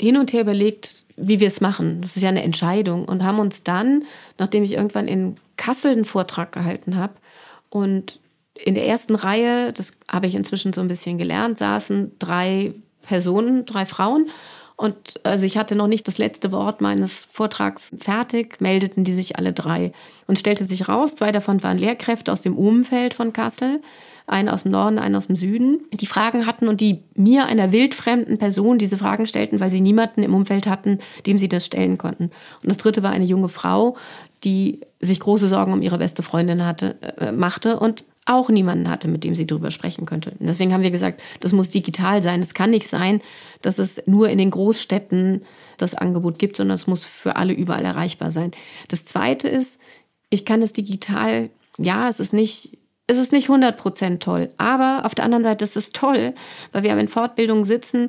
hin und her überlegt, wie wir es machen. Das ist ja eine Entscheidung. Und haben uns dann, nachdem ich irgendwann in Kassel einen Vortrag gehalten habe und in der ersten Reihe, das habe ich inzwischen so ein bisschen gelernt, saßen drei Personen, drei Frauen. Und also ich hatte noch nicht das letzte Wort meines Vortrags fertig, meldeten die sich alle drei. Und stellte sich raus, zwei davon waren Lehrkräfte aus dem Umfeld von Kassel einen aus dem Norden, einen aus dem Süden, die Fragen hatten und die mir, einer wildfremden Person, diese Fragen stellten, weil sie niemanden im Umfeld hatten, dem sie das stellen konnten. Und das dritte war eine junge Frau, die sich große Sorgen um ihre beste Freundin hatte, äh, machte und auch niemanden hatte, mit dem sie darüber sprechen könnte. Und deswegen haben wir gesagt, das muss digital sein. Es kann nicht sein, dass es nur in den Großstädten das Angebot gibt, sondern es muss für alle überall erreichbar sein. Das Zweite ist, ich kann es digital, ja, es ist nicht es ist nicht 100% toll, aber auf der anderen Seite ist es toll, weil wir in Fortbildungen sitzen,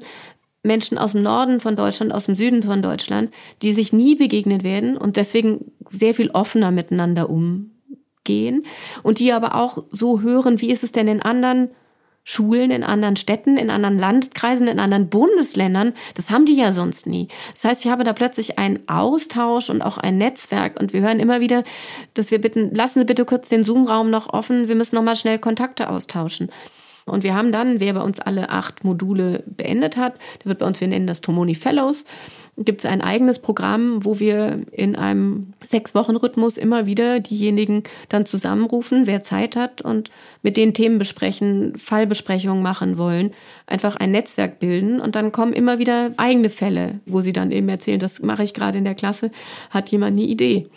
Menschen aus dem Norden von Deutschland, aus dem Süden von Deutschland, die sich nie begegnen werden und deswegen sehr viel offener miteinander umgehen und die aber auch so hören, wie ist es denn in anderen Schulen in anderen Städten, in anderen Landkreisen, in anderen Bundesländern. Das haben die ja sonst nie. Das heißt, ich habe da plötzlich einen Austausch und auch ein Netzwerk. Und wir hören immer wieder, dass wir bitten, lassen Sie bitte kurz den Zoom-Raum noch offen. Wir müssen noch mal schnell Kontakte austauschen. Und wir haben dann, wer bei uns alle acht Module beendet hat, der wird bei uns, wir nennen das Tomoni Fellows, gibt es ein eigenes Programm, wo wir in einem Sechs-Wochen-Rhythmus immer wieder diejenigen dann zusammenrufen, wer Zeit hat und mit den Themen besprechen, Fallbesprechungen machen wollen, einfach ein Netzwerk bilden und dann kommen immer wieder eigene Fälle, wo sie dann eben erzählen, das mache ich gerade in der Klasse, hat jemand eine Idee.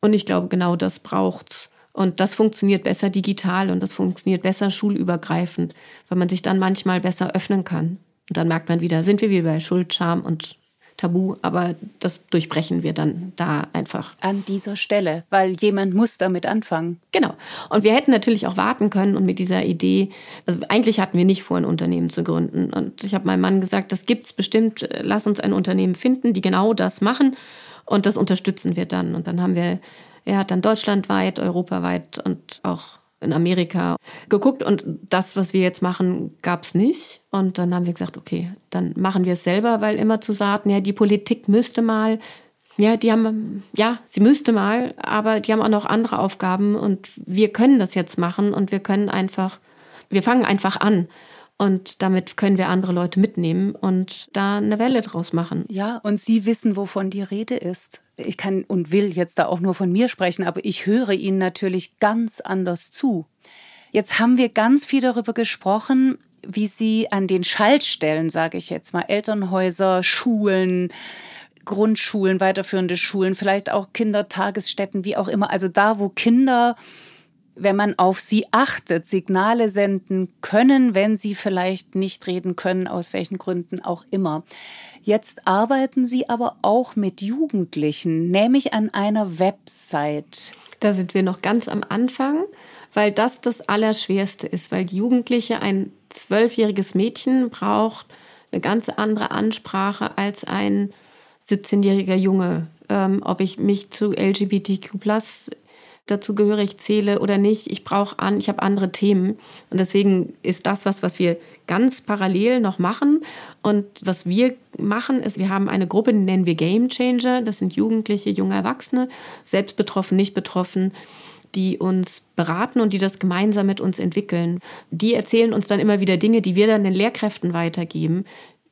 Und ich glaube, genau das braucht's. Und das funktioniert besser digital und das funktioniert besser schulübergreifend, weil man sich dann manchmal besser öffnen kann. Und dann merkt man wieder, sind wir wieder bei Schuld, Scham und Tabu, aber das durchbrechen wir dann da einfach. An dieser Stelle, weil jemand muss damit anfangen. Genau. Und wir hätten natürlich auch warten können und mit dieser Idee, also eigentlich hatten wir nicht vor, ein Unternehmen zu gründen. Und ich habe meinem Mann gesagt, das gibt's bestimmt, lass uns ein Unternehmen finden, die genau das machen und das unterstützen wir dann. Und dann haben wir er hat dann deutschlandweit, europaweit und auch in Amerika geguckt und das, was wir jetzt machen, gab es nicht. Und dann haben wir gesagt, okay, dann machen wir es selber, weil immer zu warten, ja, die Politik müsste mal, ja, die haben, ja, sie müsste mal, aber die haben auch noch andere Aufgaben und wir können das jetzt machen und wir können einfach, wir fangen einfach an. Und damit können wir andere Leute mitnehmen und da eine Welle draus machen. Ja, und Sie wissen, wovon die Rede ist. Ich kann und will jetzt da auch nur von mir sprechen, aber ich höre Ihnen natürlich ganz anders zu. Jetzt haben wir ganz viel darüber gesprochen, wie Sie an den Schaltstellen, sage ich jetzt mal, Elternhäuser, Schulen, Grundschulen, weiterführende Schulen, vielleicht auch Kindertagesstätten, wie auch immer, also da, wo Kinder wenn man auf sie achtet, Signale senden können, wenn sie vielleicht nicht reden können, aus welchen Gründen auch immer. Jetzt arbeiten Sie aber auch mit Jugendlichen, nämlich an einer Website. Da sind wir noch ganz am Anfang, weil das das Allerschwerste ist, weil Jugendliche, ein zwölfjähriges Mädchen braucht eine ganz andere Ansprache als ein 17-jähriger Junge. Ähm, ob ich mich zu LGBTQ dazu gehörig zähle oder nicht. Ich brauche an, ich habe andere Themen. Und deswegen ist das was, was wir ganz parallel noch machen. Und was wir machen, ist, wir haben eine Gruppe, die nennen wir Game Changer. Das sind Jugendliche, junge Erwachsene, selbst betroffen, nicht betroffen die uns beraten und die das gemeinsam mit uns entwickeln. Die erzählen uns dann immer wieder Dinge, die wir dann den Lehrkräften weitergeben,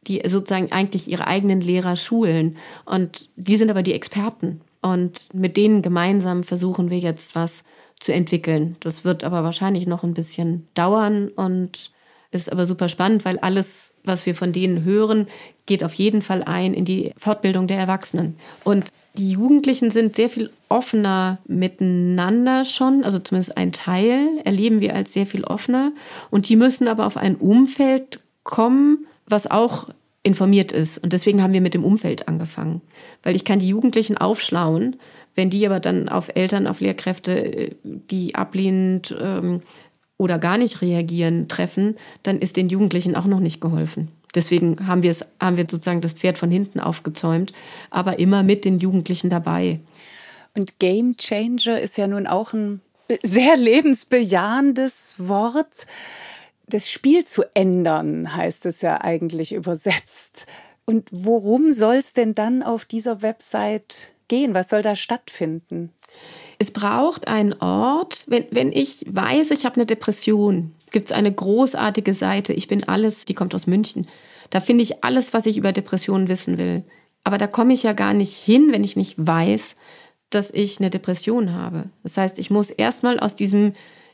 die sozusagen eigentlich ihre eigenen Lehrer schulen. Und die sind aber die Experten. Und mit denen gemeinsam versuchen wir jetzt was zu entwickeln. Das wird aber wahrscheinlich noch ein bisschen dauern und ist aber super spannend, weil alles, was wir von denen hören, geht auf jeden Fall ein in die Fortbildung der Erwachsenen. Und die Jugendlichen sind sehr viel offener miteinander schon, also zumindest ein Teil erleben wir als sehr viel offener. Und die müssen aber auf ein Umfeld kommen, was auch informiert ist. Und deswegen haben wir mit dem Umfeld angefangen. Weil ich kann die Jugendlichen aufschlauen, wenn die aber dann auf Eltern, auf Lehrkräfte, die ablehnend ähm, oder gar nicht reagieren, treffen, dann ist den Jugendlichen auch noch nicht geholfen. Deswegen haben wir es, haben wir sozusagen das Pferd von hinten aufgezäumt, aber immer mit den Jugendlichen dabei. Und Game Changer ist ja nun auch ein sehr lebensbejahendes Wort das Spiel zu ändern, heißt es ja eigentlich übersetzt. Und worum soll es denn dann auf dieser Website gehen? Was soll da stattfinden? Es braucht einen Ort, wenn, wenn ich weiß, ich habe eine Depression, gibt es eine großartige Seite, ich bin alles, die kommt aus München. Da finde ich alles, was ich über Depressionen wissen will. Aber da komme ich ja gar nicht hin, wenn ich nicht weiß, dass ich eine Depression habe. Das heißt, ich muss erstmal aus diesem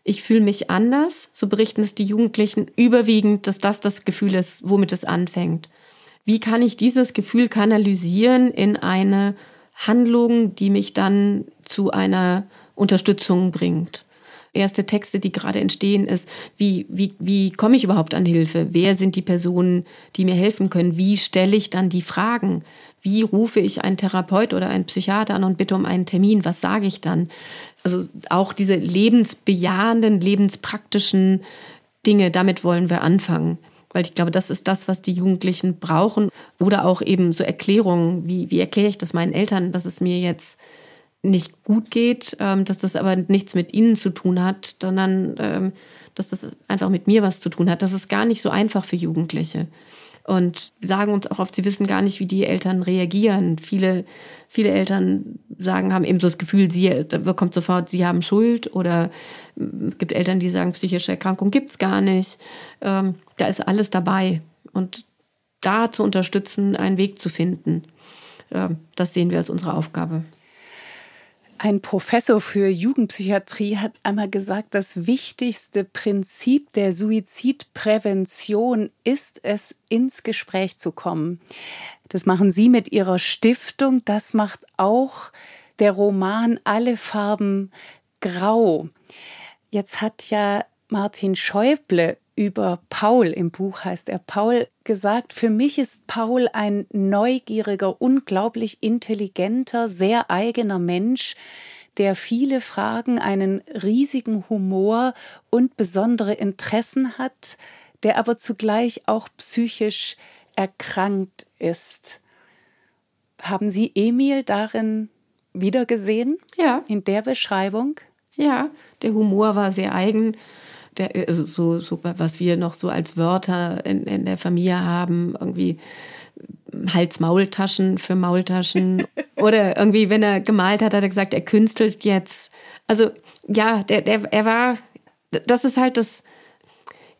ich fühle mich anders, so berichten es die Jugendlichen überwiegend, dass das das Gefühl ist, womit es anfängt. Wie kann ich dieses Gefühl kanalisieren in eine Handlung, die mich dann zu einer Unterstützung bringt? Erste Texte, die gerade entstehen, ist, wie, wie, wie komme ich überhaupt an Hilfe? Wer sind die Personen, die mir helfen können? Wie stelle ich dann die Fragen? Wie rufe ich einen Therapeut oder einen Psychiater an und bitte um einen Termin? Was sage ich dann? Also auch diese lebensbejahenden, lebenspraktischen Dinge, damit wollen wir anfangen. Weil ich glaube, das ist das, was die Jugendlichen brauchen. Oder auch eben so Erklärungen, wie, wie erkläre ich das meinen Eltern, dass es mir jetzt nicht gut geht, ähm, dass das aber nichts mit ihnen zu tun hat, sondern ähm, dass das einfach mit mir was zu tun hat. Das ist gar nicht so einfach für Jugendliche und sagen uns auch oft, sie wissen gar nicht, wie die Eltern reagieren. Viele, viele Eltern sagen, haben eben so das Gefühl, sie, kommt sofort, sie haben Schuld oder es mm, gibt Eltern, die sagen, psychische Erkrankung gibt's gar nicht. Ähm, da ist alles dabei. Und da zu unterstützen, einen Weg zu finden, das sehen wir als unsere Aufgabe. Ein Professor für Jugendpsychiatrie hat einmal gesagt, das wichtigste Prinzip der Suizidprävention ist es, ins Gespräch zu kommen. Das machen Sie mit Ihrer Stiftung, das macht auch der Roman Alle Farben Grau. Jetzt hat ja Martin Schäuble über Paul im Buch heißt er Paul gesagt, für mich ist Paul ein neugieriger, unglaublich intelligenter, sehr eigener Mensch, der viele Fragen, einen riesigen Humor und besondere Interessen hat, der aber zugleich auch psychisch erkrankt ist. Haben Sie Emil darin wiedergesehen? Ja. In der Beschreibung? Ja, der Humor war sehr eigen der, also so, so, was wir noch so als Wörter in, in der Familie haben, irgendwie Hals-Maultaschen für Maultaschen. [laughs] Oder irgendwie, wenn er gemalt hat, hat er gesagt, er künstelt jetzt. Also ja, der, der, er war, das ist halt das,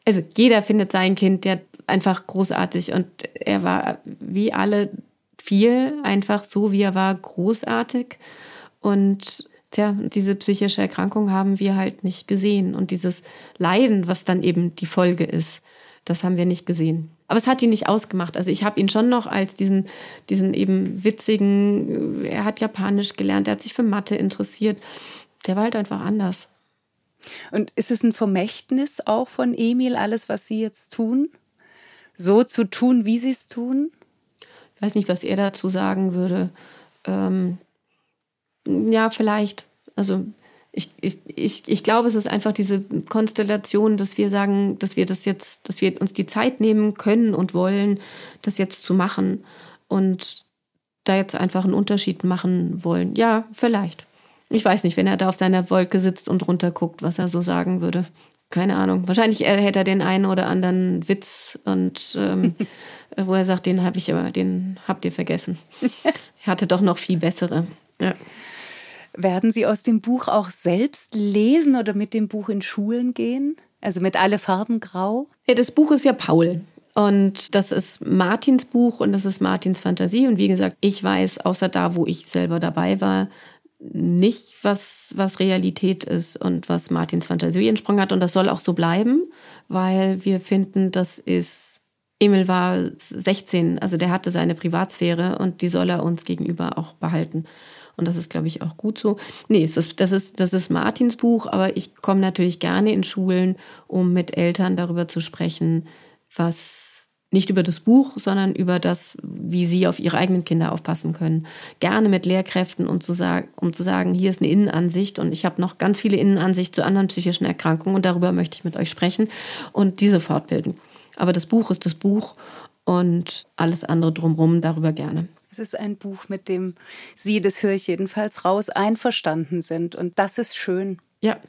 also jeder findet sein Kind ja einfach großartig und er war wie alle vier einfach so, wie er war, großartig. Und tja, diese psychische Erkrankung haben wir halt nicht gesehen. Und dieses Leiden, was dann eben die Folge ist, das haben wir nicht gesehen. Aber es hat ihn nicht ausgemacht. Also ich habe ihn schon noch als diesen, diesen eben witzigen, er hat Japanisch gelernt, er hat sich für Mathe interessiert. Der war halt einfach anders. Und ist es ein Vermächtnis auch von Emil, alles, was Sie jetzt tun? So zu tun, wie Sie es tun? Ich weiß nicht, was er dazu sagen würde. Ähm, ja, vielleicht. Also ich, ich, ich, ich glaube, es ist einfach diese Konstellation, dass wir sagen, dass wir das jetzt, dass wir uns die Zeit nehmen können und wollen, das jetzt zu machen und da jetzt einfach einen Unterschied machen wollen. Ja, vielleicht. Ich weiß nicht, wenn er da auf seiner Wolke sitzt und runterguckt, was er so sagen würde. Keine Ahnung. Wahrscheinlich hätte er den einen oder anderen Witz und ähm, [laughs] wo er sagt, den habe ich aber, den habt ihr vergessen. [laughs] Er hatte doch noch viel bessere. Ja. Werden Sie aus dem Buch auch selbst lesen oder mit dem Buch in Schulen gehen? Also mit alle Farben grau? Ja, das Buch ist ja Paul. Und das ist Martins Buch und das ist Martins Fantasie. Und wie gesagt, ich weiß, außer da, wo ich selber dabei war, nicht, was, was Realität ist und was Martins Fantasie entsprungen hat. Und das soll auch so bleiben, weil wir finden, das ist. Emil war 16, also der hatte seine Privatsphäre und die soll er uns gegenüber auch behalten. Und das ist, glaube ich, auch gut so. Nee, das ist, das ist, das ist Martins Buch, aber ich komme natürlich gerne in Schulen, um mit Eltern darüber zu sprechen, was nicht über das Buch, sondern über das, wie sie auf ihre eigenen Kinder aufpassen können. Gerne mit Lehrkräften, um zu sagen, um zu sagen hier ist eine Innenansicht und ich habe noch ganz viele Innenansicht zu anderen psychischen Erkrankungen und darüber möchte ich mit euch sprechen und diese fortbilden. Aber das Buch ist das Buch und alles andere drumherum darüber gerne. Es ist ein Buch, mit dem Sie, das höre ich jedenfalls raus, einverstanden sind. Und das ist schön. Ja.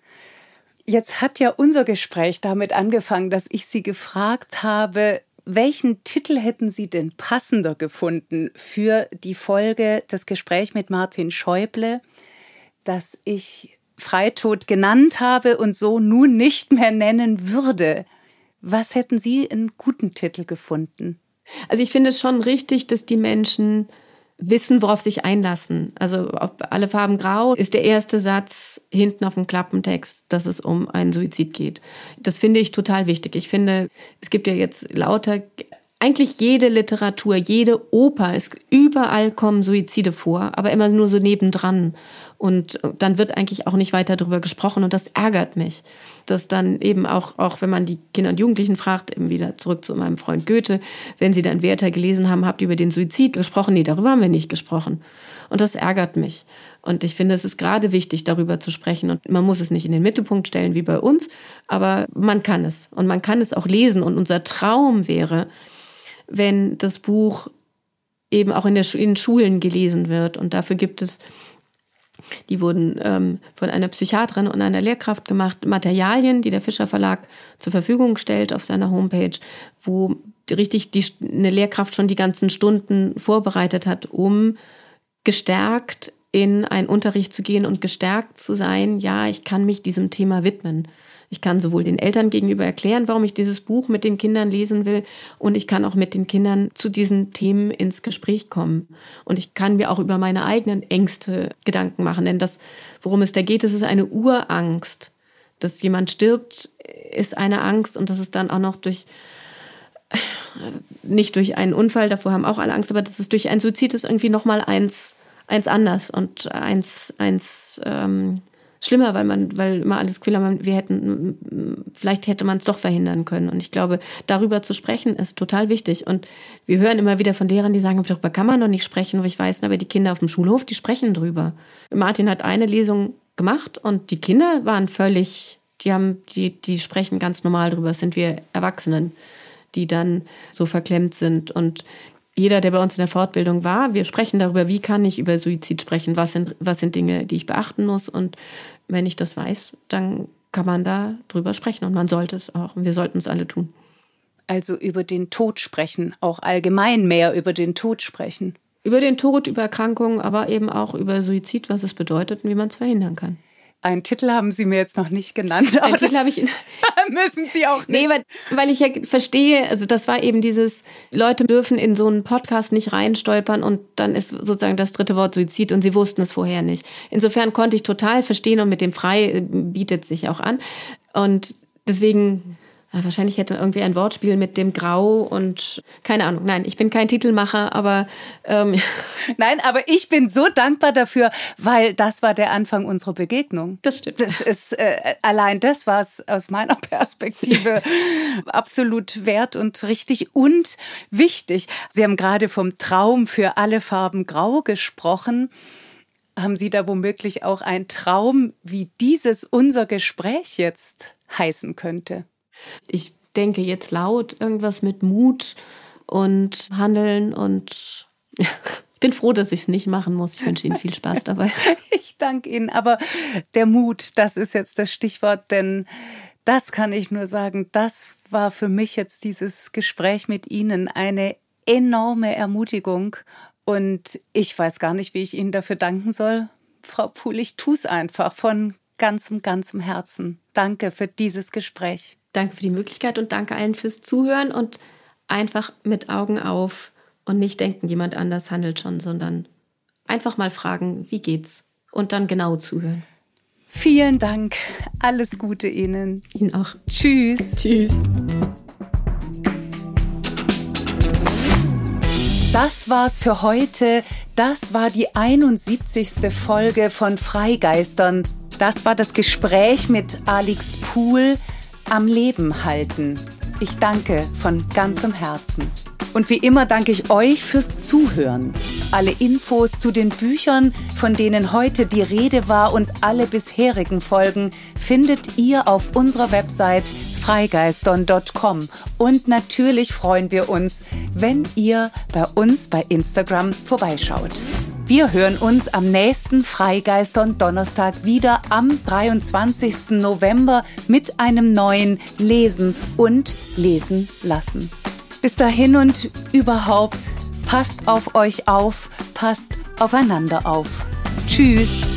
Jetzt hat ja unser Gespräch damit angefangen, dass ich Sie gefragt habe, welchen Titel hätten Sie denn passender gefunden für die Folge, das Gespräch mit Martin Schäuble, das ich Freitod genannt habe und so nun nicht mehr nennen würde? Was hätten Sie einen guten Titel gefunden? Also ich finde es schon richtig, dass die Menschen wissen, worauf sich einlassen. Also auf alle Farben grau ist der erste Satz hinten auf dem Klappentext, dass es um einen Suizid geht. Das finde ich total wichtig. Ich finde, es gibt ja jetzt lauter eigentlich jede Literatur, jede Oper, es, überall kommen Suizide vor, aber immer nur so nebendran. Und dann wird eigentlich auch nicht weiter darüber gesprochen und das ärgert mich. Dass dann eben auch, auch wenn man die Kinder und Jugendlichen fragt, eben wieder zurück zu meinem Freund Goethe, wenn sie dann Werther gelesen haben, habt ihr über den Suizid gesprochen? Nee, darüber haben wir nicht gesprochen. Und das ärgert mich. Und ich finde, es ist gerade wichtig, darüber zu sprechen. Und man muss es nicht in den Mittelpunkt stellen wie bei uns, aber man kann es. Und man kann es auch lesen. Und unser Traum wäre, wenn das Buch eben auch in, der, in Schulen gelesen wird. Und dafür gibt es, die wurden ähm, von einer Psychiaterin und einer Lehrkraft gemacht, Materialien, die der Fischer Verlag zur Verfügung stellt auf seiner Homepage, wo richtig die, eine Lehrkraft schon die ganzen Stunden vorbereitet hat, um gestärkt in einen Unterricht zu gehen und gestärkt zu sein, ja, ich kann mich diesem Thema widmen. Ich kann sowohl den Eltern gegenüber erklären, warum ich dieses Buch mit den Kindern lesen will, und ich kann auch mit den Kindern zu diesen Themen ins Gespräch kommen. Und ich kann mir auch über meine eigenen Ängste Gedanken machen, denn das, worum es da geht, das ist eine Urangst. Dass jemand stirbt, ist eine Angst und das ist dann auch noch durch nicht durch einen Unfall, davor haben auch alle Angst, aber das ist durch einen Suizid ist irgendwie noch mal eins eins anders und eins eins ähm, schlimmer, weil man, weil immer alles haben, wir hätten, vielleicht hätte man es doch verhindern können. Und ich glaube, darüber zu sprechen ist total wichtig. Und wir hören immer wieder von Lehrern, die sagen, darüber kann man doch nicht sprechen. Aber ich weiß, aber die Kinder auf dem Schulhof, die sprechen drüber. Martin hat eine Lesung gemacht und die Kinder waren völlig, die haben, die, die sprechen ganz normal drüber. Das sind wir Erwachsenen, die dann so verklemmt sind. Und jeder, der bei uns in der Fortbildung war, wir sprechen darüber, wie kann ich über Suizid sprechen, was sind, was sind Dinge, die ich beachten muss. Und wenn ich das weiß, dann kann man da drüber sprechen und man sollte es auch. Und wir sollten es alle tun. Also über den Tod sprechen, auch allgemein mehr über den Tod sprechen. Über den Tod, über Erkrankungen, aber eben auch über Suizid, was es bedeutet und wie man es verhindern kann. Einen Titel haben Sie mir jetzt noch nicht genannt. Einen Titel habe ich. [laughs] müssen Sie auch nicht. Nee, weil, weil ich ja verstehe, also das war eben dieses, Leute dürfen in so einen Podcast nicht reinstolpern und dann ist sozusagen das dritte Wort Suizid und sie wussten es vorher nicht. Insofern konnte ich total verstehen und mit dem Frei äh, bietet sich auch an. Und deswegen wahrscheinlich hätte man irgendwie ein Wortspiel mit dem Grau und keine Ahnung. Nein, ich bin kein Titelmacher, aber ähm, [laughs] nein, aber ich bin so dankbar dafür, weil das war der Anfang unserer Begegnung. Das stimmt. Das ist äh, allein das war es aus meiner [laughs] Perspektive [laughs] absolut wert und richtig und wichtig. Sie haben gerade vom Traum für alle Farben Grau gesprochen. Haben Sie da womöglich auch einen Traum, wie dieses unser Gespräch jetzt heißen könnte? Ich denke jetzt laut irgendwas mit Mut und Handeln und ich [laughs] bin froh, dass ich es nicht machen muss. Ich wünsche Ihnen viel Spaß dabei. [laughs] ich danke Ihnen, aber der Mut, das ist jetzt das Stichwort, denn das kann ich nur sagen, das war für mich jetzt dieses Gespräch mit Ihnen eine enorme Ermutigung und ich weiß gar nicht, wie ich Ihnen dafür danken soll. Frau Puhl, ich tue es einfach von ganzem, ganzem Herzen. Danke für dieses Gespräch. Danke für die Möglichkeit und danke allen fürs Zuhören und einfach mit Augen auf und nicht denken, jemand anders handelt schon, sondern einfach mal fragen, wie geht's? Und dann genau zuhören. Vielen Dank. Alles Gute Ihnen. Ihnen auch. Tschüss. Tschüss. Das war's für heute. Das war die 71. Folge von Freigeistern. Das war das Gespräch mit Alex Pool am Leben halten. Ich danke von ganzem Herzen. Und wie immer danke ich euch fürs Zuhören. Alle Infos zu den Büchern, von denen heute die Rede war und alle bisherigen Folgen findet ihr auf unserer Website freigeistern.com. Und natürlich freuen wir uns, wenn ihr bei uns bei Instagram vorbeischaut. Wir hören uns am nächsten Freigeistern Donnerstag wieder am 23. November mit einem neuen Lesen und Lesen lassen. Bis dahin und überhaupt, passt auf euch auf, passt aufeinander auf. Tschüss.